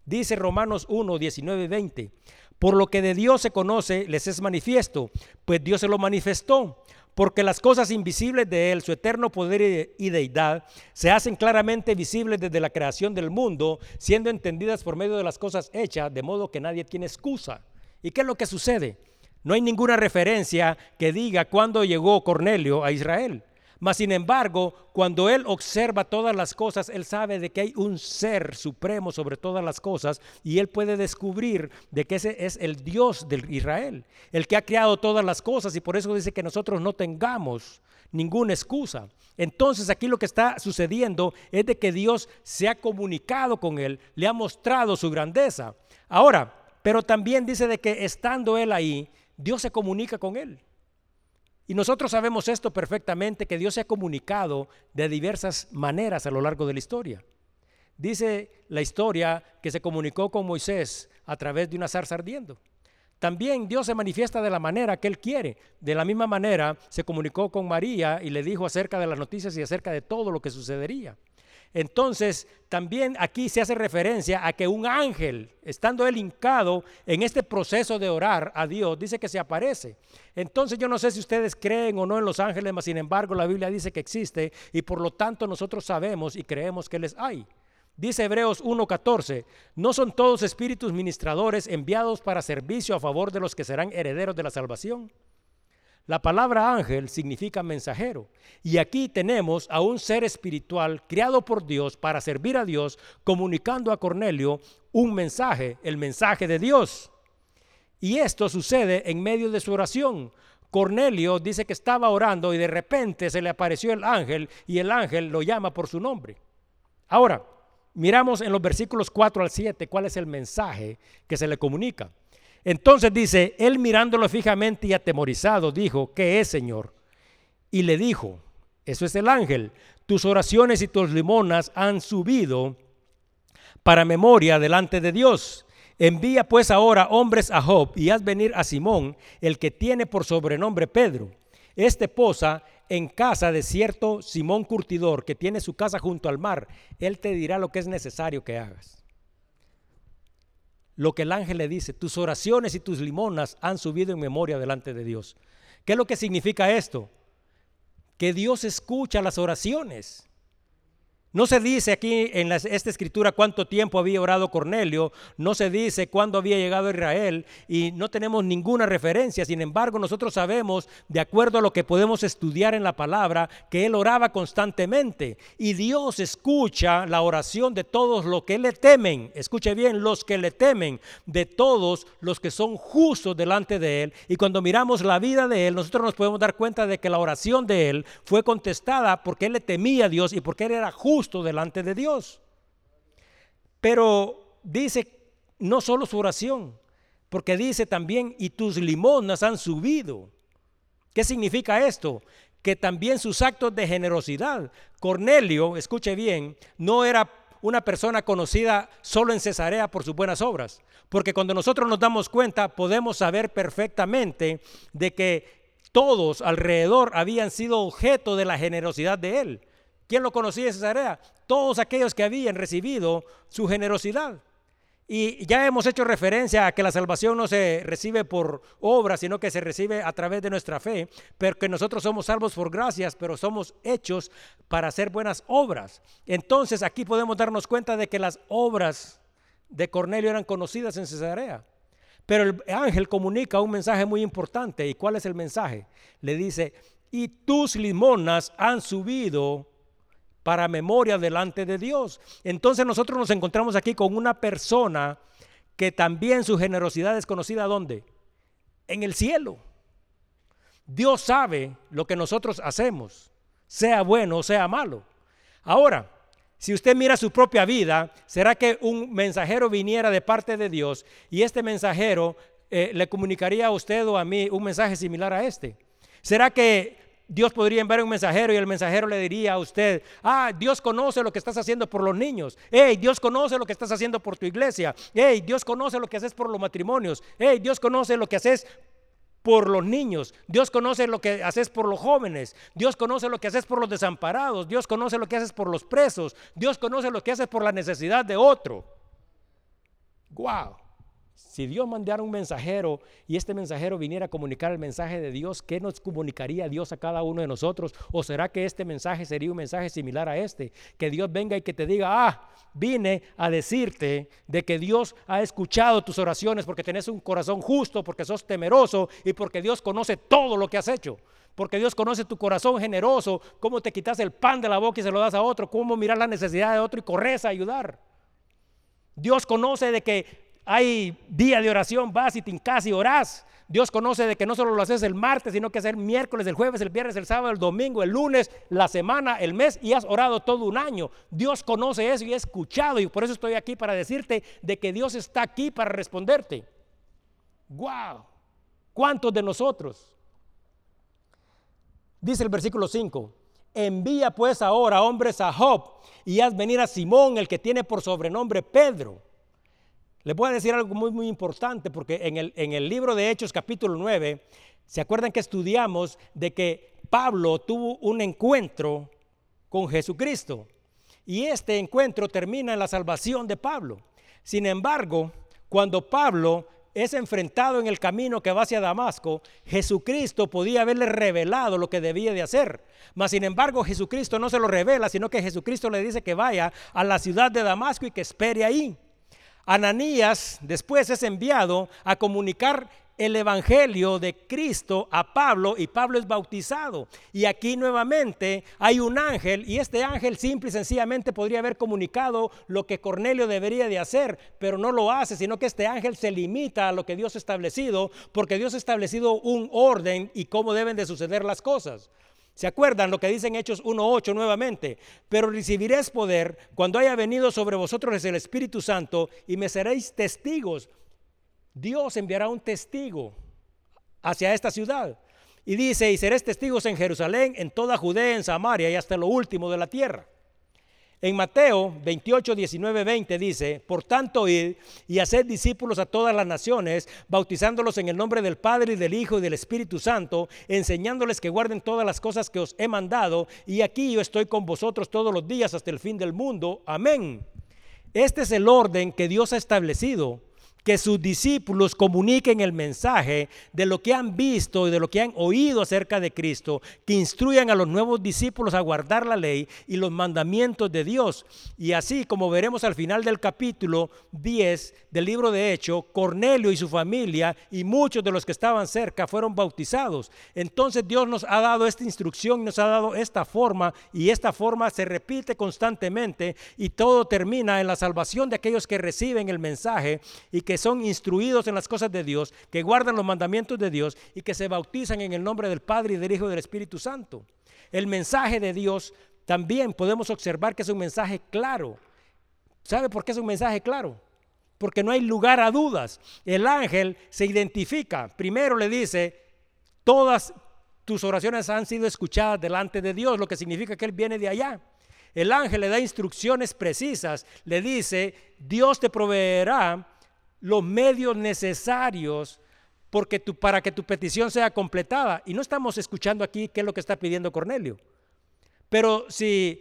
Dice Romanos 1, 19 y 20, por lo que de Dios se conoce, les es manifiesto, pues Dios se lo manifestó porque las cosas invisibles de Él, su eterno poder y deidad, se hacen claramente visibles desde la creación del mundo, siendo entendidas por medio de las cosas hechas, de modo que nadie tiene excusa. ¿Y qué es lo que sucede? No hay ninguna referencia que diga cuándo llegó Cornelio a Israel. Mas sin embargo, cuando él observa todas las cosas, él sabe de que hay un ser supremo sobre todas las cosas y él puede descubrir de que ese es el Dios del Israel, el que ha creado todas las cosas y por eso dice que nosotros no tengamos ninguna excusa. Entonces aquí lo que está sucediendo es de que Dios se ha comunicado con él, le ha mostrado su grandeza. Ahora, pero también dice de que estando él ahí, Dios se comunica con él. Y nosotros sabemos esto perfectamente, que Dios se ha comunicado de diversas maneras a lo largo de la historia. Dice la historia que se comunicó con Moisés a través de una zarza ardiendo. También Dios se manifiesta de la manera que Él quiere. De la misma manera se comunicó con María y le dijo acerca de las noticias y acerca de todo lo que sucedería. Entonces, también aquí se hace referencia a que un ángel, estando él hincado en este proceso de orar a Dios, dice que se aparece. Entonces, yo no sé si ustedes creen o no en los ángeles, mas sin embargo, la Biblia dice que existe y por lo tanto nosotros sabemos y creemos que les hay. Dice Hebreos 1:14, no son todos espíritus ministradores enviados para servicio a favor de los que serán herederos de la salvación. La palabra ángel significa mensajero. Y aquí tenemos a un ser espiritual criado por Dios para servir a Dios, comunicando a Cornelio un mensaje, el mensaje de Dios. Y esto sucede en medio de su oración. Cornelio dice que estaba orando y de repente se le apareció el ángel y el ángel lo llama por su nombre. Ahora, miramos en los versículos 4 al 7 cuál es el mensaje que se le comunica. Entonces dice, él mirándolo fijamente y atemorizado, dijo, ¿qué es, Señor? Y le dijo, eso es el ángel, tus oraciones y tus limonas han subido para memoria delante de Dios. Envía pues ahora hombres a Job y haz venir a Simón, el que tiene por sobrenombre Pedro. Este posa en casa de cierto Simón Curtidor, que tiene su casa junto al mar. Él te dirá lo que es necesario que hagas. Lo que el ángel le dice, tus oraciones y tus limonas han subido en memoria delante de Dios. ¿Qué es lo que significa esto? Que Dios escucha las oraciones. No se dice aquí en esta escritura cuánto tiempo había orado Cornelio, no se dice cuándo había llegado a Israel y no tenemos ninguna referencia. Sin embargo, nosotros sabemos, de acuerdo a lo que podemos estudiar en la palabra, que él oraba constantemente y Dios escucha la oración de todos los que le temen. Escuche bien, los que le temen, de todos los que son justos delante de él. Y cuando miramos la vida de él, nosotros nos podemos dar cuenta de que la oración de él fue contestada porque él le temía a Dios y porque él era justo delante de Dios. Pero dice no solo su oración, porque dice también, y tus limonas han subido. ¿Qué significa esto? Que también sus actos de generosidad. Cornelio, escuche bien, no era una persona conocida solo en Cesarea por sus buenas obras, porque cuando nosotros nos damos cuenta podemos saber perfectamente de que todos alrededor habían sido objeto de la generosidad de él. ¿Quién lo conocía en Cesarea? Todos aquellos que habían recibido su generosidad. Y ya hemos hecho referencia a que la salvación no se recibe por obra, sino que se recibe a través de nuestra fe, pero que nosotros somos salvos por gracias, pero somos hechos para hacer buenas obras. Entonces aquí podemos darnos cuenta de que las obras de Cornelio eran conocidas en Cesarea. Pero el ángel comunica un mensaje muy importante. ¿Y cuál es el mensaje? Le dice, y tus limonas han subido para memoria delante de Dios. Entonces nosotros nos encontramos aquí con una persona que también su generosidad es conocida ¿dónde? En el cielo. Dios sabe lo que nosotros hacemos, sea bueno o sea malo. Ahora, si usted mira su propia vida, ¿será que un mensajero viniera de parte de Dios y este mensajero eh, le comunicaría a usted o a mí un mensaje similar a este? ¿Será que Dios podría enviar un mensajero y el mensajero le diría a usted, ah, Dios conoce lo que estás haciendo por los niños. Hey, Dios conoce lo que estás haciendo por tu iglesia. Hey, Dios conoce lo que haces por los matrimonios. Hey, Dios conoce lo que haces por los niños. Dios conoce lo que haces por los jóvenes. Dios conoce lo que haces por los desamparados. Dios conoce lo que haces por los presos. Dios conoce lo que haces por la necesidad de otro. Wow. Si Dios mandara un mensajero y este mensajero viniera a comunicar el mensaje de Dios, ¿qué nos comunicaría Dios a cada uno de nosotros? ¿O será que este mensaje sería un mensaje similar a este? Que Dios venga y que te diga, ah, vine a decirte de que Dios ha escuchado tus oraciones porque tenés un corazón justo, porque sos temeroso y porque Dios conoce todo lo que has hecho. Porque Dios conoce tu corazón generoso, cómo te quitas el pan de la boca y se lo das a otro, cómo mirar la necesidad de otro y corres a ayudar. Dios conoce de que hay día de oración, vas y te y orás. Dios conoce de que no solo lo haces el martes, sino que es el miércoles, el jueves, el viernes, el sábado, el domingo, el lunes, la semana, el mes y has orado todo un año. Dios conoce eso y ha escuchado y por eso estoy aquí para decirte de que Dios está aquí para responderte. ¡Wow! ¿Cuántos de nosotros? Dice el versículo 5. Envía pues ahora hombres a Job y haz venir a Simón, el que tiene por sobrenombre Pedro les voy a decir algo muy, muy importante porque en el, en el libro de Hechos capítulo 9, ¿se acuerdan que estudiamos de que Pablo tuvo un encuentro con Jesucristo? Y este encuentro termina en la salvación de Pablo. Sin embargo, cuando Pablo es enfrentado en el camino que va hacia Damasco, Jesucristo podía haberle revelado lo que debía de hacer. Mas sin embargo, Jesucristo no se lo revela, sino que Jesucristo le dice que vaya a la ciudad de Damasco y que espere ahí. Ananías después es enviado a comunicar el Evangelio de Cristo a Pablo y Pablo es bautizado. Y aquí nuevamente hay un ángel y este ángel simple y sencillamente podría haber comunicado lo que Cornelio debería de hacer, pero no lo hace, sino que este ángel se limita a lo que Dios ha establecido, porque Dios ha establecido un orden y cómo deben de suceder las cosas. ¿Se acuerdan lo que dicen Hechos 1.8 nuevamente? Pero recibiréis poder cuando haya venido sobre vosotros el Espíritu Santo y me seréis testigos Dios enviará un testigo hacia esta ciudad. Y dice, y seréis testigos en Jerusalén, en toda Judea, en Samaria y hasta lo último de la tierra. En Mateo 28, 19, 20 dice, por tanto id y haced discípulos a todas las naciones, bautizándolos en el nombre del Padre y del Hijo y del Espíritu Santo, enseñándoles que guarden todas las cosas que os he mandado, y aquí yo estoy con vosotros todos los días hasta el fin del mundo. Amén. Este es el orden que Dios ha establecido que sus discípulos comuniquen el mensaje de lo que han visto y de lo que han oído acerca de Cristo, que instruyan a los nuevos discípulos a guardar la ley y los mandamientos de Dios. Y así como veremos al final del capítulo 10 del libro de Hecho, Cornelio y su familia y muchos de los que estaban cerca fueron bautizados. Entonces Dios nos ha dado esta instrucción, nos ha dado esta forma y esta forma se repite constantemente y todo termina en la salvación de aquellos que reciben el mensaje y que son instruidos en las cosas de Dios, que guardan los mandamientos de Dios y que se bautizan en el nombre del Padre y del Hijo y del Espíritu Santo. El mensaje de Dios también podemos observar que es un mensaje claro. ¿Sabe por qué es un mensaje claro? Porque no hay lugar a dudas. El ángel se identifica. Primero le dice, todas tus oraciones han sido escuchadas delante de Dios, lo que significa que Él viene de allá. El ángel le da instrucciones precisas, le dice, Dios te proveerá los medios necesarios porque para que tu petición sea completada. Y no estamos escuchando aquí qué es lo que está pidiendo Cornelio. Pero si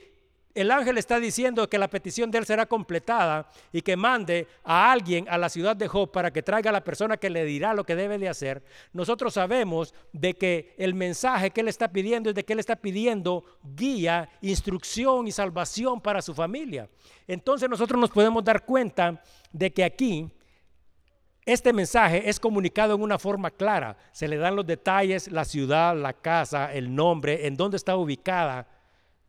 el ángel está diciendo que la petición de él será completada y que mande a alguien a la ciudad de Job para que traiga a la persona que le dirá lo que debe de hacer, nosotros sabemos de que el mensaje que él está pidiendo es de que él está pidiendo guía, instrucción y salvación para su familia. Entonces nosotros nos podemos dar cuenta de que aquí este mensaje es comunicado en una forma clara. Se le dan los detalles, la ciudad, la casa, el nombre, en dónde está ubicada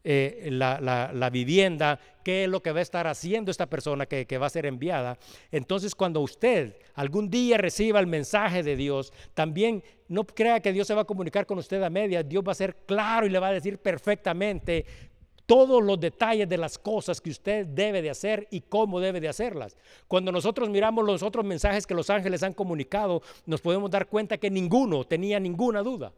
eh, la, vivienda, qué es lo que va a estar haciendo esta persona que, que va a ser enviada. Entonces, cuando usted algún día reciba el mensaje de Dios, también no crea que Dios se va a comunicar con usted a media. Dios va a ser claro y le va a decir perfectamente todos los detalles de las cosas que usted debe de hacer y cómo debe de hacerlas. Cuando nosotros miramos los otros mensajes que los ángeles han comunicado, nos podemos dar cuenta que ninguno tenía ninguna duda.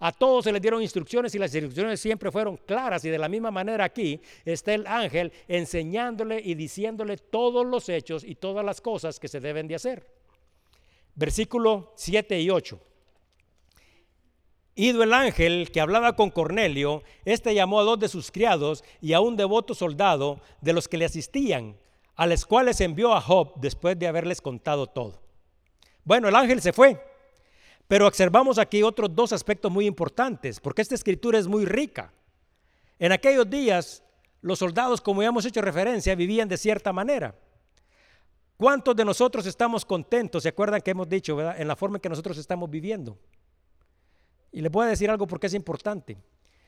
A todos se les dieron instrucciones y las instrucciones siempre fueron claras y de la misma manera aquí está el ángel enseñándole y diciéndole todos los hechos y todas las cosas que se deben de hacer. Versículo 7 y 8. Ido el ángel que hablaba con Cornelio, este llamó a dos de sus criados y a un devoto soldado de los que le asistían, a los cuales envió a Job después de haberles contado todo. Bueno, el ángel se fue, pero observamos aquí otros dos aspectos muy importantes, porque esta escritura es muy rica. En aquellos días, los soldados, como ya hemos hecho referencia, vivían de cierta manera. ¿Cuántos de nosotros estamos contentos? ¿Se acuerdan que hemos dicho? En la forma en que nosotros estamos viviendo. Y le voy a decir algo porque es importante.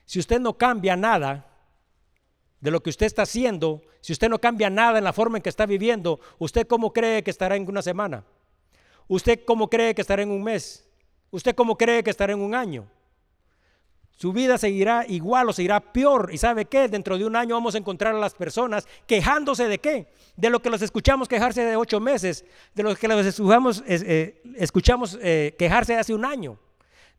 Si usted no cambia nada de lo que usted está haciendo, si usted no cambia nada en la forma en que está viviendo, ¿usted cómo cree que estará en una semana? ¿Usted cómo cree que estará en un mes? ¿Usted cómo cree que estará en un año? Su vida seguirá igual o seguirá peor. ¿Y sabe qué? Dentro de un año vamos a encontrar a las personas quejándose de qué? De lo que los escuchamos quejarse de ocho meses, de lo que los escuchamos, eh, escuchamos eh, quejarse hace un año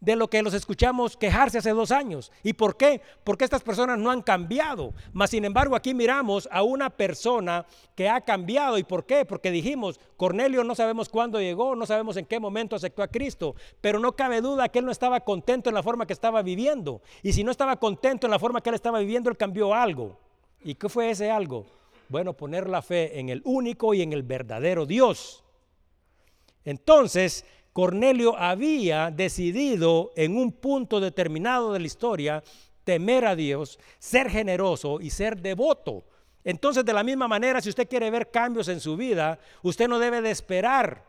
de lo que los escuchamos quejarse hace dos años. ¿Y por qué? Porque estas personas no han cambiado. Mas, sin embargo, aquí miramos a una persona que ha cambiado. ¿Y por qué? Porque dijimos, Cornelio no sabemos cuándo llegó, no sabemos en qué momento aceptó a Cristo, pero no cabe duda que él no estaba contento en la forma que estaba viviendo. Y si no estaba contento en la forma que él estaba viviendo, él cambió algo. ¿Y qué fue ese algo? Bueno, poner la fe en el único y en el verdadero Dios. Entonces, Cornelio había decidido en un punto determinado de la historia temer a Dios, ser generoso y ser devoto. Entonces, de la misma manera, si usted quiere ver cambios en su vida, usted no debe de esperar.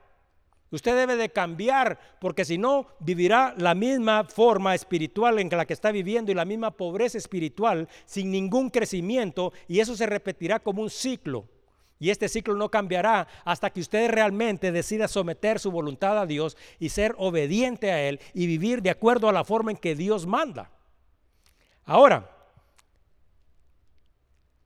Usted debe de cambiar, porque si no, vivirá la misma forma espiritual en la que está viviendo y la misma pobreza espiritual sin ningún crecimiento, y eso se repetirá como un ciclo. Y este ciclo no cambiará hasta que usted realmente decida someter su voluntad a Dios y ser obediente a Él y vivir de acuerdo a la forma en que Dios manda. Ahora,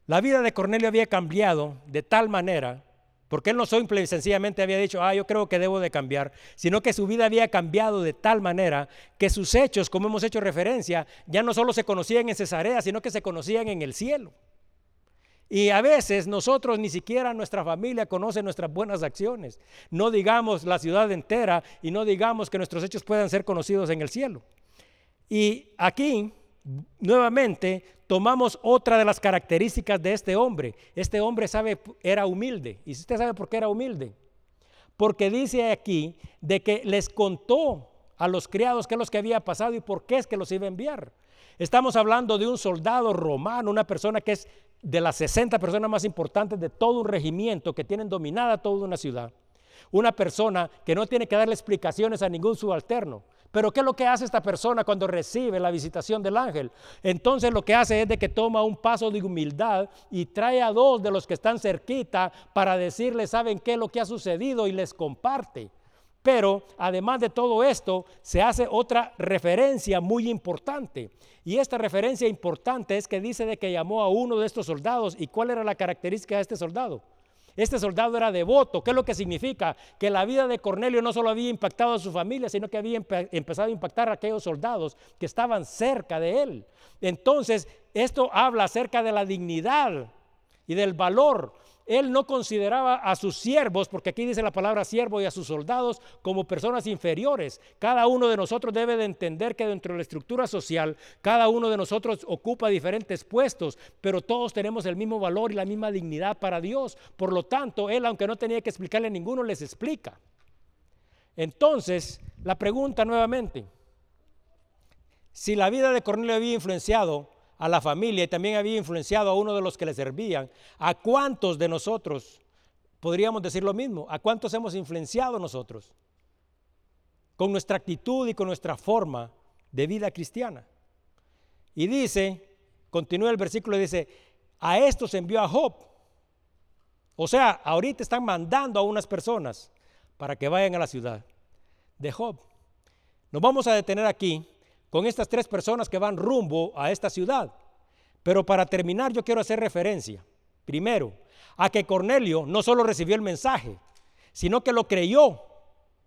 la vida de Cornelio había cambiado de tal manera Porque él no simple y sencillamente había dicho, ah, yo creo que debo de cambiar, sino que su vida había cambiado de tal manera que sus hechos, como hemos hecho referencia, ya no solo se conocían en Cesarea, sino que se conocían en el cielo. Y a veces nosotros ni siquiera nuestra familia conoce nuestras buenas acciones. No digamos la ciudad entera y no digamos que nuestros hechos puedan ser conocidos en el cielo. Y aquí, nuevamente, tomamos otra de las características de este hombre. Este hombre sabe, era humilde. ¿Y usted sabe por qué era humilde? Porque dice aquí de que les contó a los criados qué es lo que había pasado y por qué es que los iba a enviar. Estamos hablando de un soldado romano, una persona que es de las 60 personas más importantes de todo un regimiento que tienen dominada toda una ciudad. Una persona que no tiene que darle explicaciones a ningún subalterno. Pero ¿qué es lo que hace esta persona cuando recibe la visitación del ángel? Entonces lo que hace es de que toma un paso de humildad y trae a dos de los que están cerquita para decirles, ¿saben qué es lo que ha sucedido? Y les comparte. Pero además de todo esto, se hace otra referencia muy importante. Y esta referencia importante es que dice de que llamó a uno de estos soldados. ¿Y cuál era la característica de este soldado? Este soldado era devoto. ¿Qué es lo que significa? Que la vida de Cornelio no solo había impactado a su familia, sino que había empezado a impactar a aquellos soldados que estaban cerca de él. Entonces, esto habla acerca de la dignidad y del valor él no consideraba a sus siervos, porque aquí dice la palabra siervo y a sus soldados como personas inferiores. Cada uno de nosotros debe de entender que dentro de la estructura social, cada uno de nosotros ocupa diferentes puestos, pero todos tenemos el mismo valor y la misma dignidad para Dios. Por lo tanto, él, aunque no tenía que explicarle a ninguno, les explica. Entonces, la pregunta nuevamente, si la vida de Cornelio había influenciado a la familia y también había influenciado a uno de los que le servían. ¿A cuántos de nosotros podríamos decir lo mismo? ¿A cuántos hemos influenciado nosotros? Con nuestra actitud y con nuestra forma de vida cristiana. Y dice, continúa el versículo dice, a estos envió a Job. O sea, ahorita están mandando a unas personas para que vayan a la ciudad de Job. Nos vamos a detener aquí con estas tres personas que van rumbo a esta ciudad. Pero para terminar yo quiero hacer referencia, primero, a que Cornelio no solo recibió el mensaje, sino que lo creyó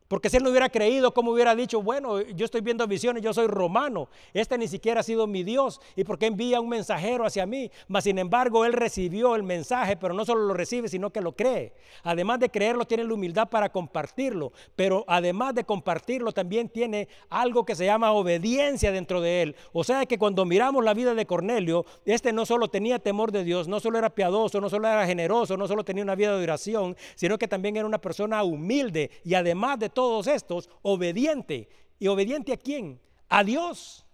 porque si él no hubiera creído, como hubiera dicho, bueno, yo estoy viendo visiones, yo soy romano, este ni siquiera ha sido mi Dios, y porque envía un mensajero hacia mí. Mas sin embargo, él recibió el mensaje, pero no solo lo recibe, sino que lo cree. Además de creerlo, tiene la humildad para compartirlo, pero además de compartirlo, también tiene algo que se llama obediencia dentro de él. O sea que cuando miramos la vida de Cornelio, este no solo tenía temor de Dios, no solo era piadoso, no solo era generoso, no solo tenía una vida de oración, sino que también era una persona humilde y además de todos estos, obediente. ¿Y obediente a quién? A Dios.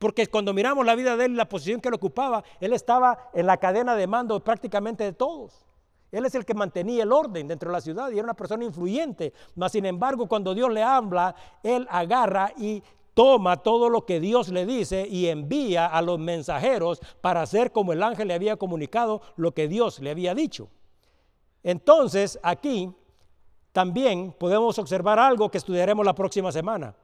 Porque cuando miramos la vida de él, la posición que él ocupaba, él estaba en la cadena de mando prácticamente de todos. Él es el que mantenía el orden dentro de la ciudad y era una persona influyente. Mas sin embargo, cuando Dios le habla, él agarra y toma todo lo que Dios le dice y envía a los mensajeros para hacer como el ángel le había comunicado lo que Dios le había dicho. Entonces, aquí también podemos observar algo que estudiaremos la próxima semana.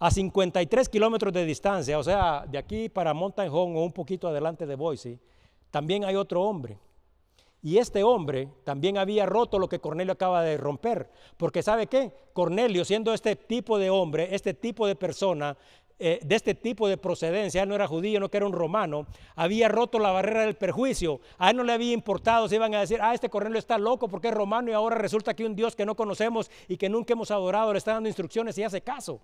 A 53 kilómetros de distancia, o sea, de aquí para Mountain Home o un poquito adelante de Boise, también hay otro hombre. Y este hombre también había roto lo que Cornelio acaba de romper. Porque ¿sabe qué? Cornelio, siendo este tipo de hombre, este tipo de persona, eh, de este tipo de procedencia, no era judío, no era un romano, había roto la barrera del perjuicio. A él no le había importado si iban a decir, ah, este Cornelio está loco porque es romano y ahora resulta que un Dios que no conocemos y que nunca hemos adorado le está dando instrucciones y hace caso.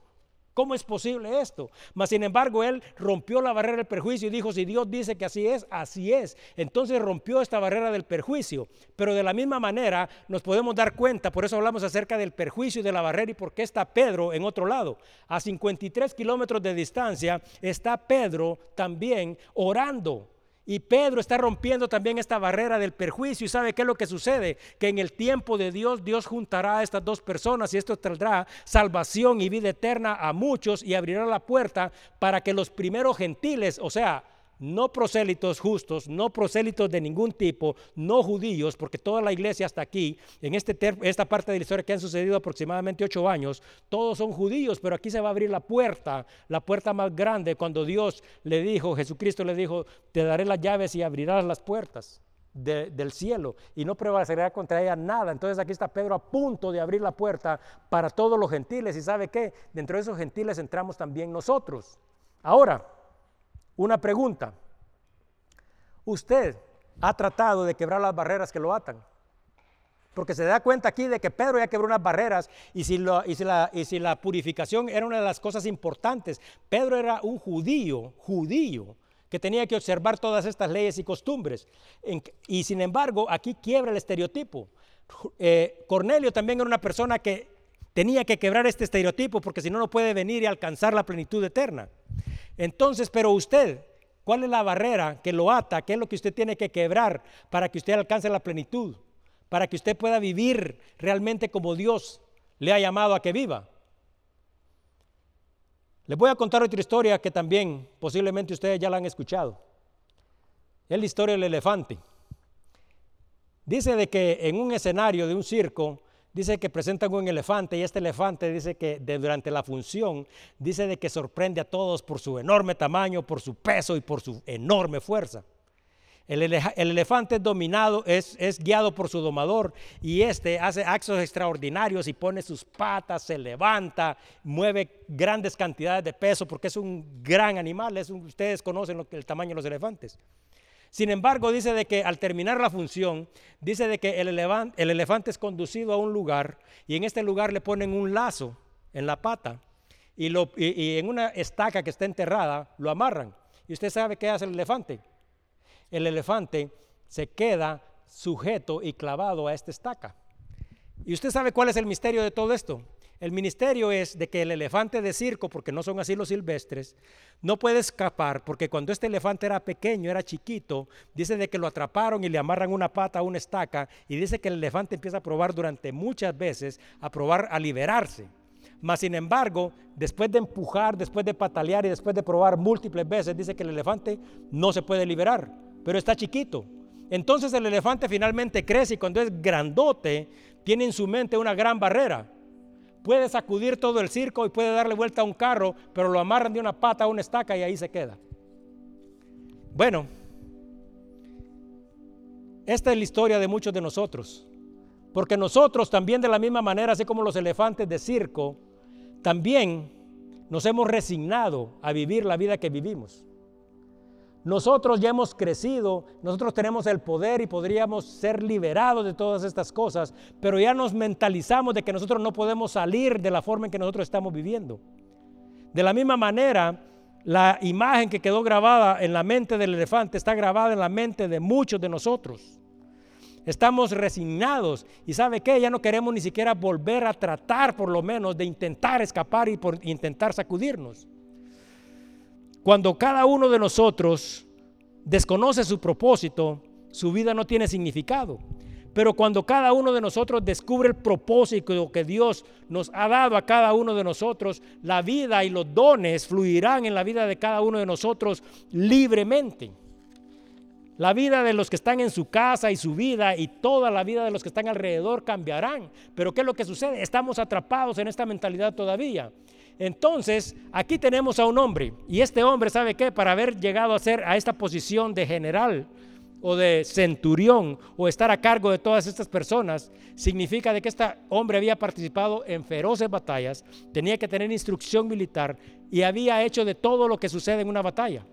¿Cómo es posible esto? Mas sin embargo, él rompió la barrera del perjuicio y dijo, si Dios dice que así es, así es. Entonces rompió esta barrera del perjuicio. Pero de la misma manera nos podemos dar cuenta, por eso hablamos acerca del perjuicio y de la barrera y por qué está Pedro en otro lado. A 53 kilómetros de distancia está Pedro también orando y Pedro está rompiendo también esta barrera del perjuicio. ¿Y sabe qué es lo que sucede? Que en el tiempo de Dios, Dios juntará a estas dos personas y esto traerá salvación y vida eterna a muchos y abrirá la puerta para que los primeros gentiles, o sea, no prosélitos justos, no prosélitos de ningún tipo, no judíos, porque toda la iglesia hasta aquí, en este esta parte de la historia que han sucedido aproximadamente ocho años, todos son judíos, pero aquí se va a abrir la puerta, la puerta más grande, cuando Dios le dijo, Jesucristo le dijo, te daré las llaves y abrirás las puertas. del cielo y no prevalecerá contra ella nada. Entonces aquí está Pedro a punto de abrir la puerta para todos los gentiles y sabe que dentro de esos gentiles entramos también nosotros. Ahora, una pregunta. ¿Usted ha tratado de quebrar las barreras que lo atan? Porque se da cuenta aquí de que Pedro ya quebró unas barreras y si, la, purificación era una de las cosas importantes, Pedro era un judío, judío, que tenía que observar todas estas leyes y costumbres. y sin embargo, aquí quiebra el estereotipo. Eh, Cornelio también era una persona que tenía que quebrar este estereotipo porque si no, no puede venir y alcanzar la plenitud eterna. Entonces, pero usted, ¿cuál es la barrera que lo ata? ¿Qué es lo que usted tiene que quebrar para que usted alcance la plenitud? Para que usted pueda vivir realmente como Dios le ha llamado a que viva. Les voy a contar otra historia que también posiblemente ustedes ya la han escuchado. Es la historia del elefante. Dice de que en un escenario de un circo, dice que presentan un elefante y este elefante dice que durante la función, dice de que sorprende a todos por su enorme tamaño, por su peso y por su enorme fuerza. El, elefante es dominado, es, es, guiado por su domador y este hace actos extraordinarios y pone sus patas, se levanta, mueve grandes cantidades de peso porque es un gran animal. ustedes conocen el tamaño de los elefantes. Sin embargo, dice de que al terminar la función, dice de que el, elefante, el elefante es conducido a un lugar y en este lugar le ponen un lazo en la pata y, y en una estaca que está enterrada lo amarran. ¿Y usted sabe qué hace el elefante? el elefante se queda sujeto y clavado a esta estaca. ¿Y usted sabe cuál es el misterio de todo esto? El misterio es de que el elefante de circo, porque no son así los silvestres, no puede escapar porque cuando este elefante era pequeño, era chiquito, dice de que lo atraparon y le amarran una pata a una estaca y dice que el elefante empieza a probar durante muchas veces, a probar a liberarse. Mas sin embargo, después de empujar, después de patalear y después de probar múltiples veces, dice que el elefante no se puede liberar pero está chiquito. Entonces el elefante finalmente crece y cuando es grandote, tiene en su mente una gran barrera. Puede sacudir todo el circo y puede darle vuelta a un carro, pero lo amarran de una pata a una estaca y ahí se queda. Bueno, esta es la historia de muchos de nosotros. Porque nosotros también de la misma manera, así como los elefantes de circo, también nos hemos resignado a vivir la vida que vivimos. Nosotros ya hemos crecido, nosotros tenemos el poder y podríamos ser liberados de todas estas cosas, pero ya nos mentalizamos de que nosotros no podemos salir de la forma en que nosotros estamos viviendo. De la misma manera, la imagen que quedó grabada en la mente del elefante está grabada en la mente de muchos de nosotros. Estamos resignados y sabe qué, ya no queremos ni siquiera volver a tratar por lo menos de intentar escapar y por intentar sacudirnos. Cuando cada uno de nosotros desconoce su propósito, su vida no tiene significado. Pero cuando cada uno de nosotros descubre el propósito que Dios nos ha dado a cada uno de nosotros, la vida y los dones fluirán en la vida de cada uno de nosotros libremente. La vida de los que están en su casa y su vida y toda la vida de los que están alrededor cambiarán. Pero ¿qué es lo que sucede? Estamos atrapados en esta mentalidad todavía. Entonces, aquí tenemos a un hombre, y este hombre, ¿sabe qué? Para haber llegado a ser a esta posición de general o de centurión o estar a cargo de todas estas personas, significa de que este hombre había participado en feroces batallas, tenía que tener instrucción militar y había hecho de todo lo que sucede en una batalla.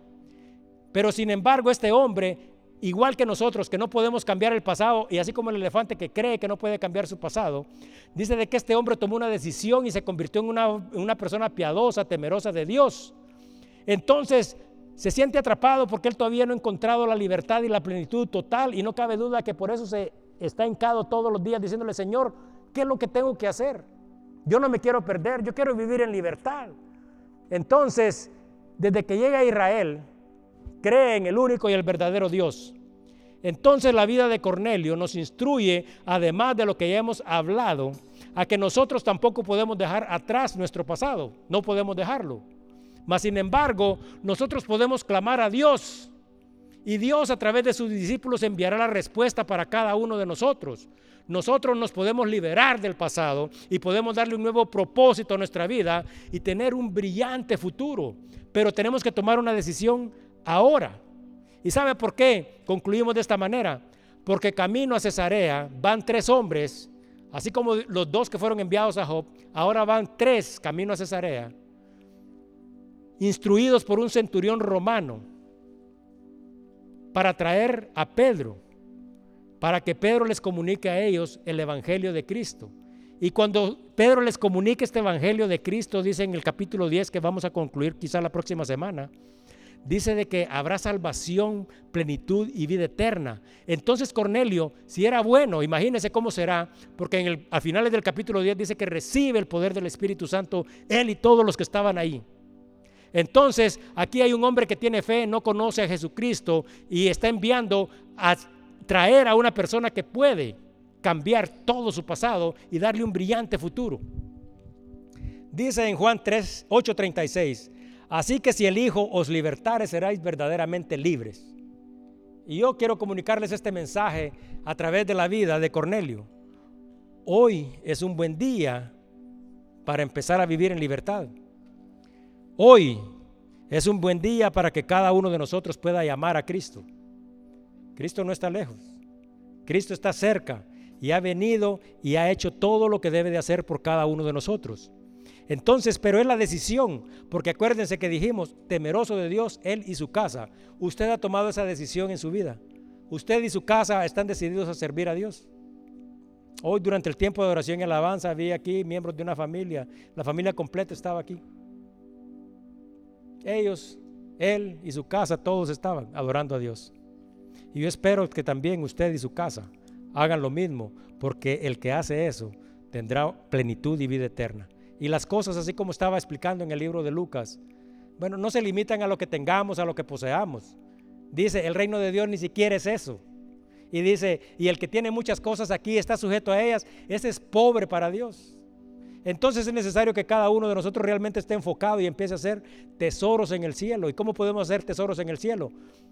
Pero sin embargo, este hombre igual que nosotros, que no podemos cambiar el pasado, y así como el elefante que cree que no puede cambiar su pasado, dice de que este hombre tomó una decisión y se convirtió en una, persona piadosa, temerosa de Dios. Entonces, se siente atrapado porque él todavía no ha encontrado la libertad y la plenitud total, y no cabe duda que por eso se está hincado todos los días diciéndole, Señor, ¿qué es lo que tengo que hacer? Yo no me quiero perder, yo quiero vivir en libertad. Entonces, desde que llega a Israel, cree en el único y el verdadero Dios. Entonces la vida de Cornelio nos instruye, además de lo que ya hemos hablado, a que nosotros tampoco podemos dejar atrás nuestro pasado, no podemos dejarlo. Mas sin embargo, nosotros podemos clamar a Dios y Dios a través de sus discípulos enviará la respuesta para cada uno de nosotros. Nosotros nos podemos liberar del pasado y podemos darle un nuevo propósito a nuestra vida y tener un brillante futuro. Pero tenemos que tomar una decisión ahora. ¿Y sabe por qué concluimos de esta manera? porque camino a Cesarea van tres hombres, así como los dos que fueron enviados a Job, ahora van tres camino a Cesarea, instruidos por un centurión romano para traer a Pedro, para que Pedro les comunique a ellos el Evangelio de Cristo. Y cuando Pedro les comunique este Evangelio de Cristo, dice en el capítulo 10 que vamos a concluir quizá la próxima semana, dice de que habrá salvación, plenitud y vida eterna. Entonces Cornelio, si era bueno, imagínense cómo será, porque en el, a finales del capítulo 10 dice que recibe el poder del Espíritu Santo, él y todos los que estaban ahí. Entonces, aquí hay un hombre que tiene fe, no conoce a Jesucristo y está enviando a traer a una persona que puede cambiar todo su pasado y darle un brillante futuro. Dice en Juan 3, 8:36, así que si el Hijo os libertare, seráis verdaderamente libres. Y yo quiero comunicarles este mensaje a través de la vida de Cornelio. Hoy es un buen día para empezar a vivir en libertad. Hoy es un buen día para que cada uno de nosotros pueda llamar a Cristo. Cristo no está lejos. Cristo está cerca y ha venido y ha hecho todo lo que debe de hacer por cada uno de nosotros. Entonces, pero es la decisión, porque acuérdense que dijimos, temeroso de Dios, Él y su casa. Usted ha tomado esa decisión en su vida. Usted y su casa están decididos a servir a Dios. Hoy durante el tiempo de oración y alabanza había aquí miembros de una familia. La familia completa estaba aquí. Ellos, Él y su casa, todos estaban adorando a Dios. Y yo espero que también usted y su casa hagan lo mismo, porque el que hace eso tendrá plenitud y vida eterna. Y las cosas, así como estaba explicando en el libro de Lucas, bueno, no se limitan a lo que tengamos, a lo que poseamos. Dice, el reino de Dios ni siquiera es eso. Y dice, y el que tiene muchas cosas aquí está sujeto a ellas, ese es pobre para Dios. Entonces es necesario que cada uno de nosotros realmente esté enfocado y empiece a hacer tesoros en el cielo. ¿Y cómo podemos hacer tesoros en el cielo?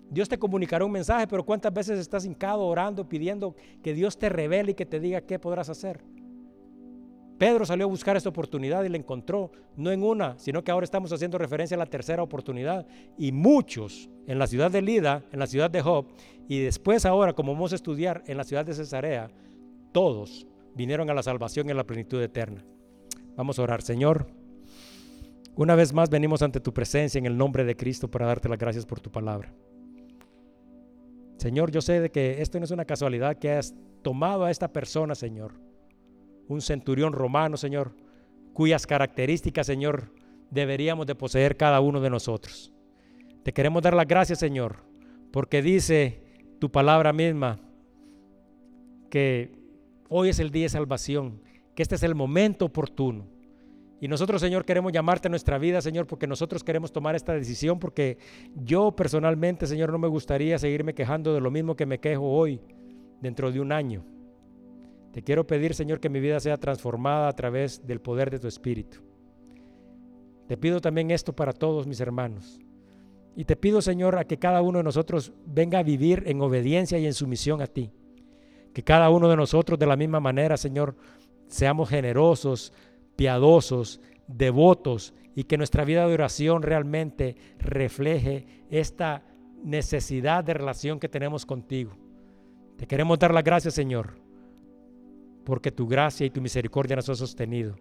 Dios te comunicará un mensaje, pero ¿cuántas veces estás hincado orando, pidiendo que Dios te revele y que te diga qué podrás hacer? Pedro salió a buscar esta oportunidad y la encontró, no en una, sino que ahora estamos haciendo referencia a la tercera oportunidad. Y muchos en la ciudad de Lida, en la ciudad de Job, y después ahora, como vamos a estudiar en la ciudad de Cesarea, todos vinieron a la salvación en la plenitud eterna. Vamos a orar, Señor. Una vez más venimos ante tu presencia en el nombre de Cristo para darte las gracias por tu palabra. Señor, yo sé de que esto no es una casualidad que has tomado a esta persona, Señor, un centurión romano, Señor, cuyas características, Señor, deberíamos de poseer cada uno de nosotros. Te queremos dar las gracias, Señor, porque dice tu palabra misma que hoy es el día de salvación que este es el momento oportuno. Y nosotros, Señor, queremos llamarte a nuestra vida, Señor, porque nosotros queremos tomar esta decisión, porque yo personalmente, Señor, no me gustaría seguirme quejando de lo mismo que me quejo hoy, dentro de un año. Te quiero pedir, Señor, que mi vida sea transformada a través del poder de tu Espíritu. Te pido también esto para todos mis hermanos. Y te pido, Señor, a que cada uno de nosotros venga a vivir en obediencia y en sumisión a ti. Que cada uno de nosotros de la misma manera, Señor, seamos generosos, piadosos, devotos y que nuestra vida de oración realmente refleje esta necesidad de relación que tenemos contigo. Te queremos dar las gracias, Señor, porque tu gracia y tu misericordia nos ha sostenido.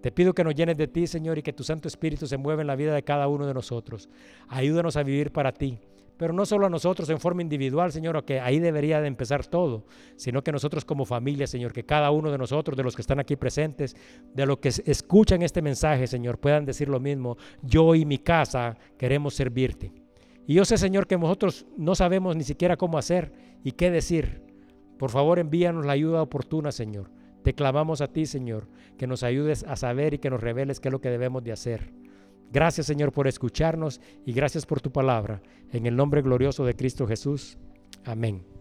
Te pido que nos llenes de ti, Señor, y que tu Santo Espíritu se mueva en la vida de cada uno de nosotros. Ayúdanos a vivir para ti pero no solo a nosotros en forma individual, Señor, que ahí debería de empezar todo, sino que nosotros como familia, Señor, que cada uno de nosotros, de los que están aquí presentes, de los que escuchan este mensaje, Señor, puedan decir lo mismo, yo y mi casa queremos servirte. Y yo sé, Señor, que nosotros no sabemos ni siquiera cómo hacer y qué decir. Por favor, envíanos la ayuda oportuna, Señor. Te clamamos a ti, Señor, que nos ayudes a saber y que nos reveles qué es lo que debemos de hacer. Gracias Señor por escucharnos y gracias por tu palabra. En el nombre glorioso de Cristo Jesús. Amén.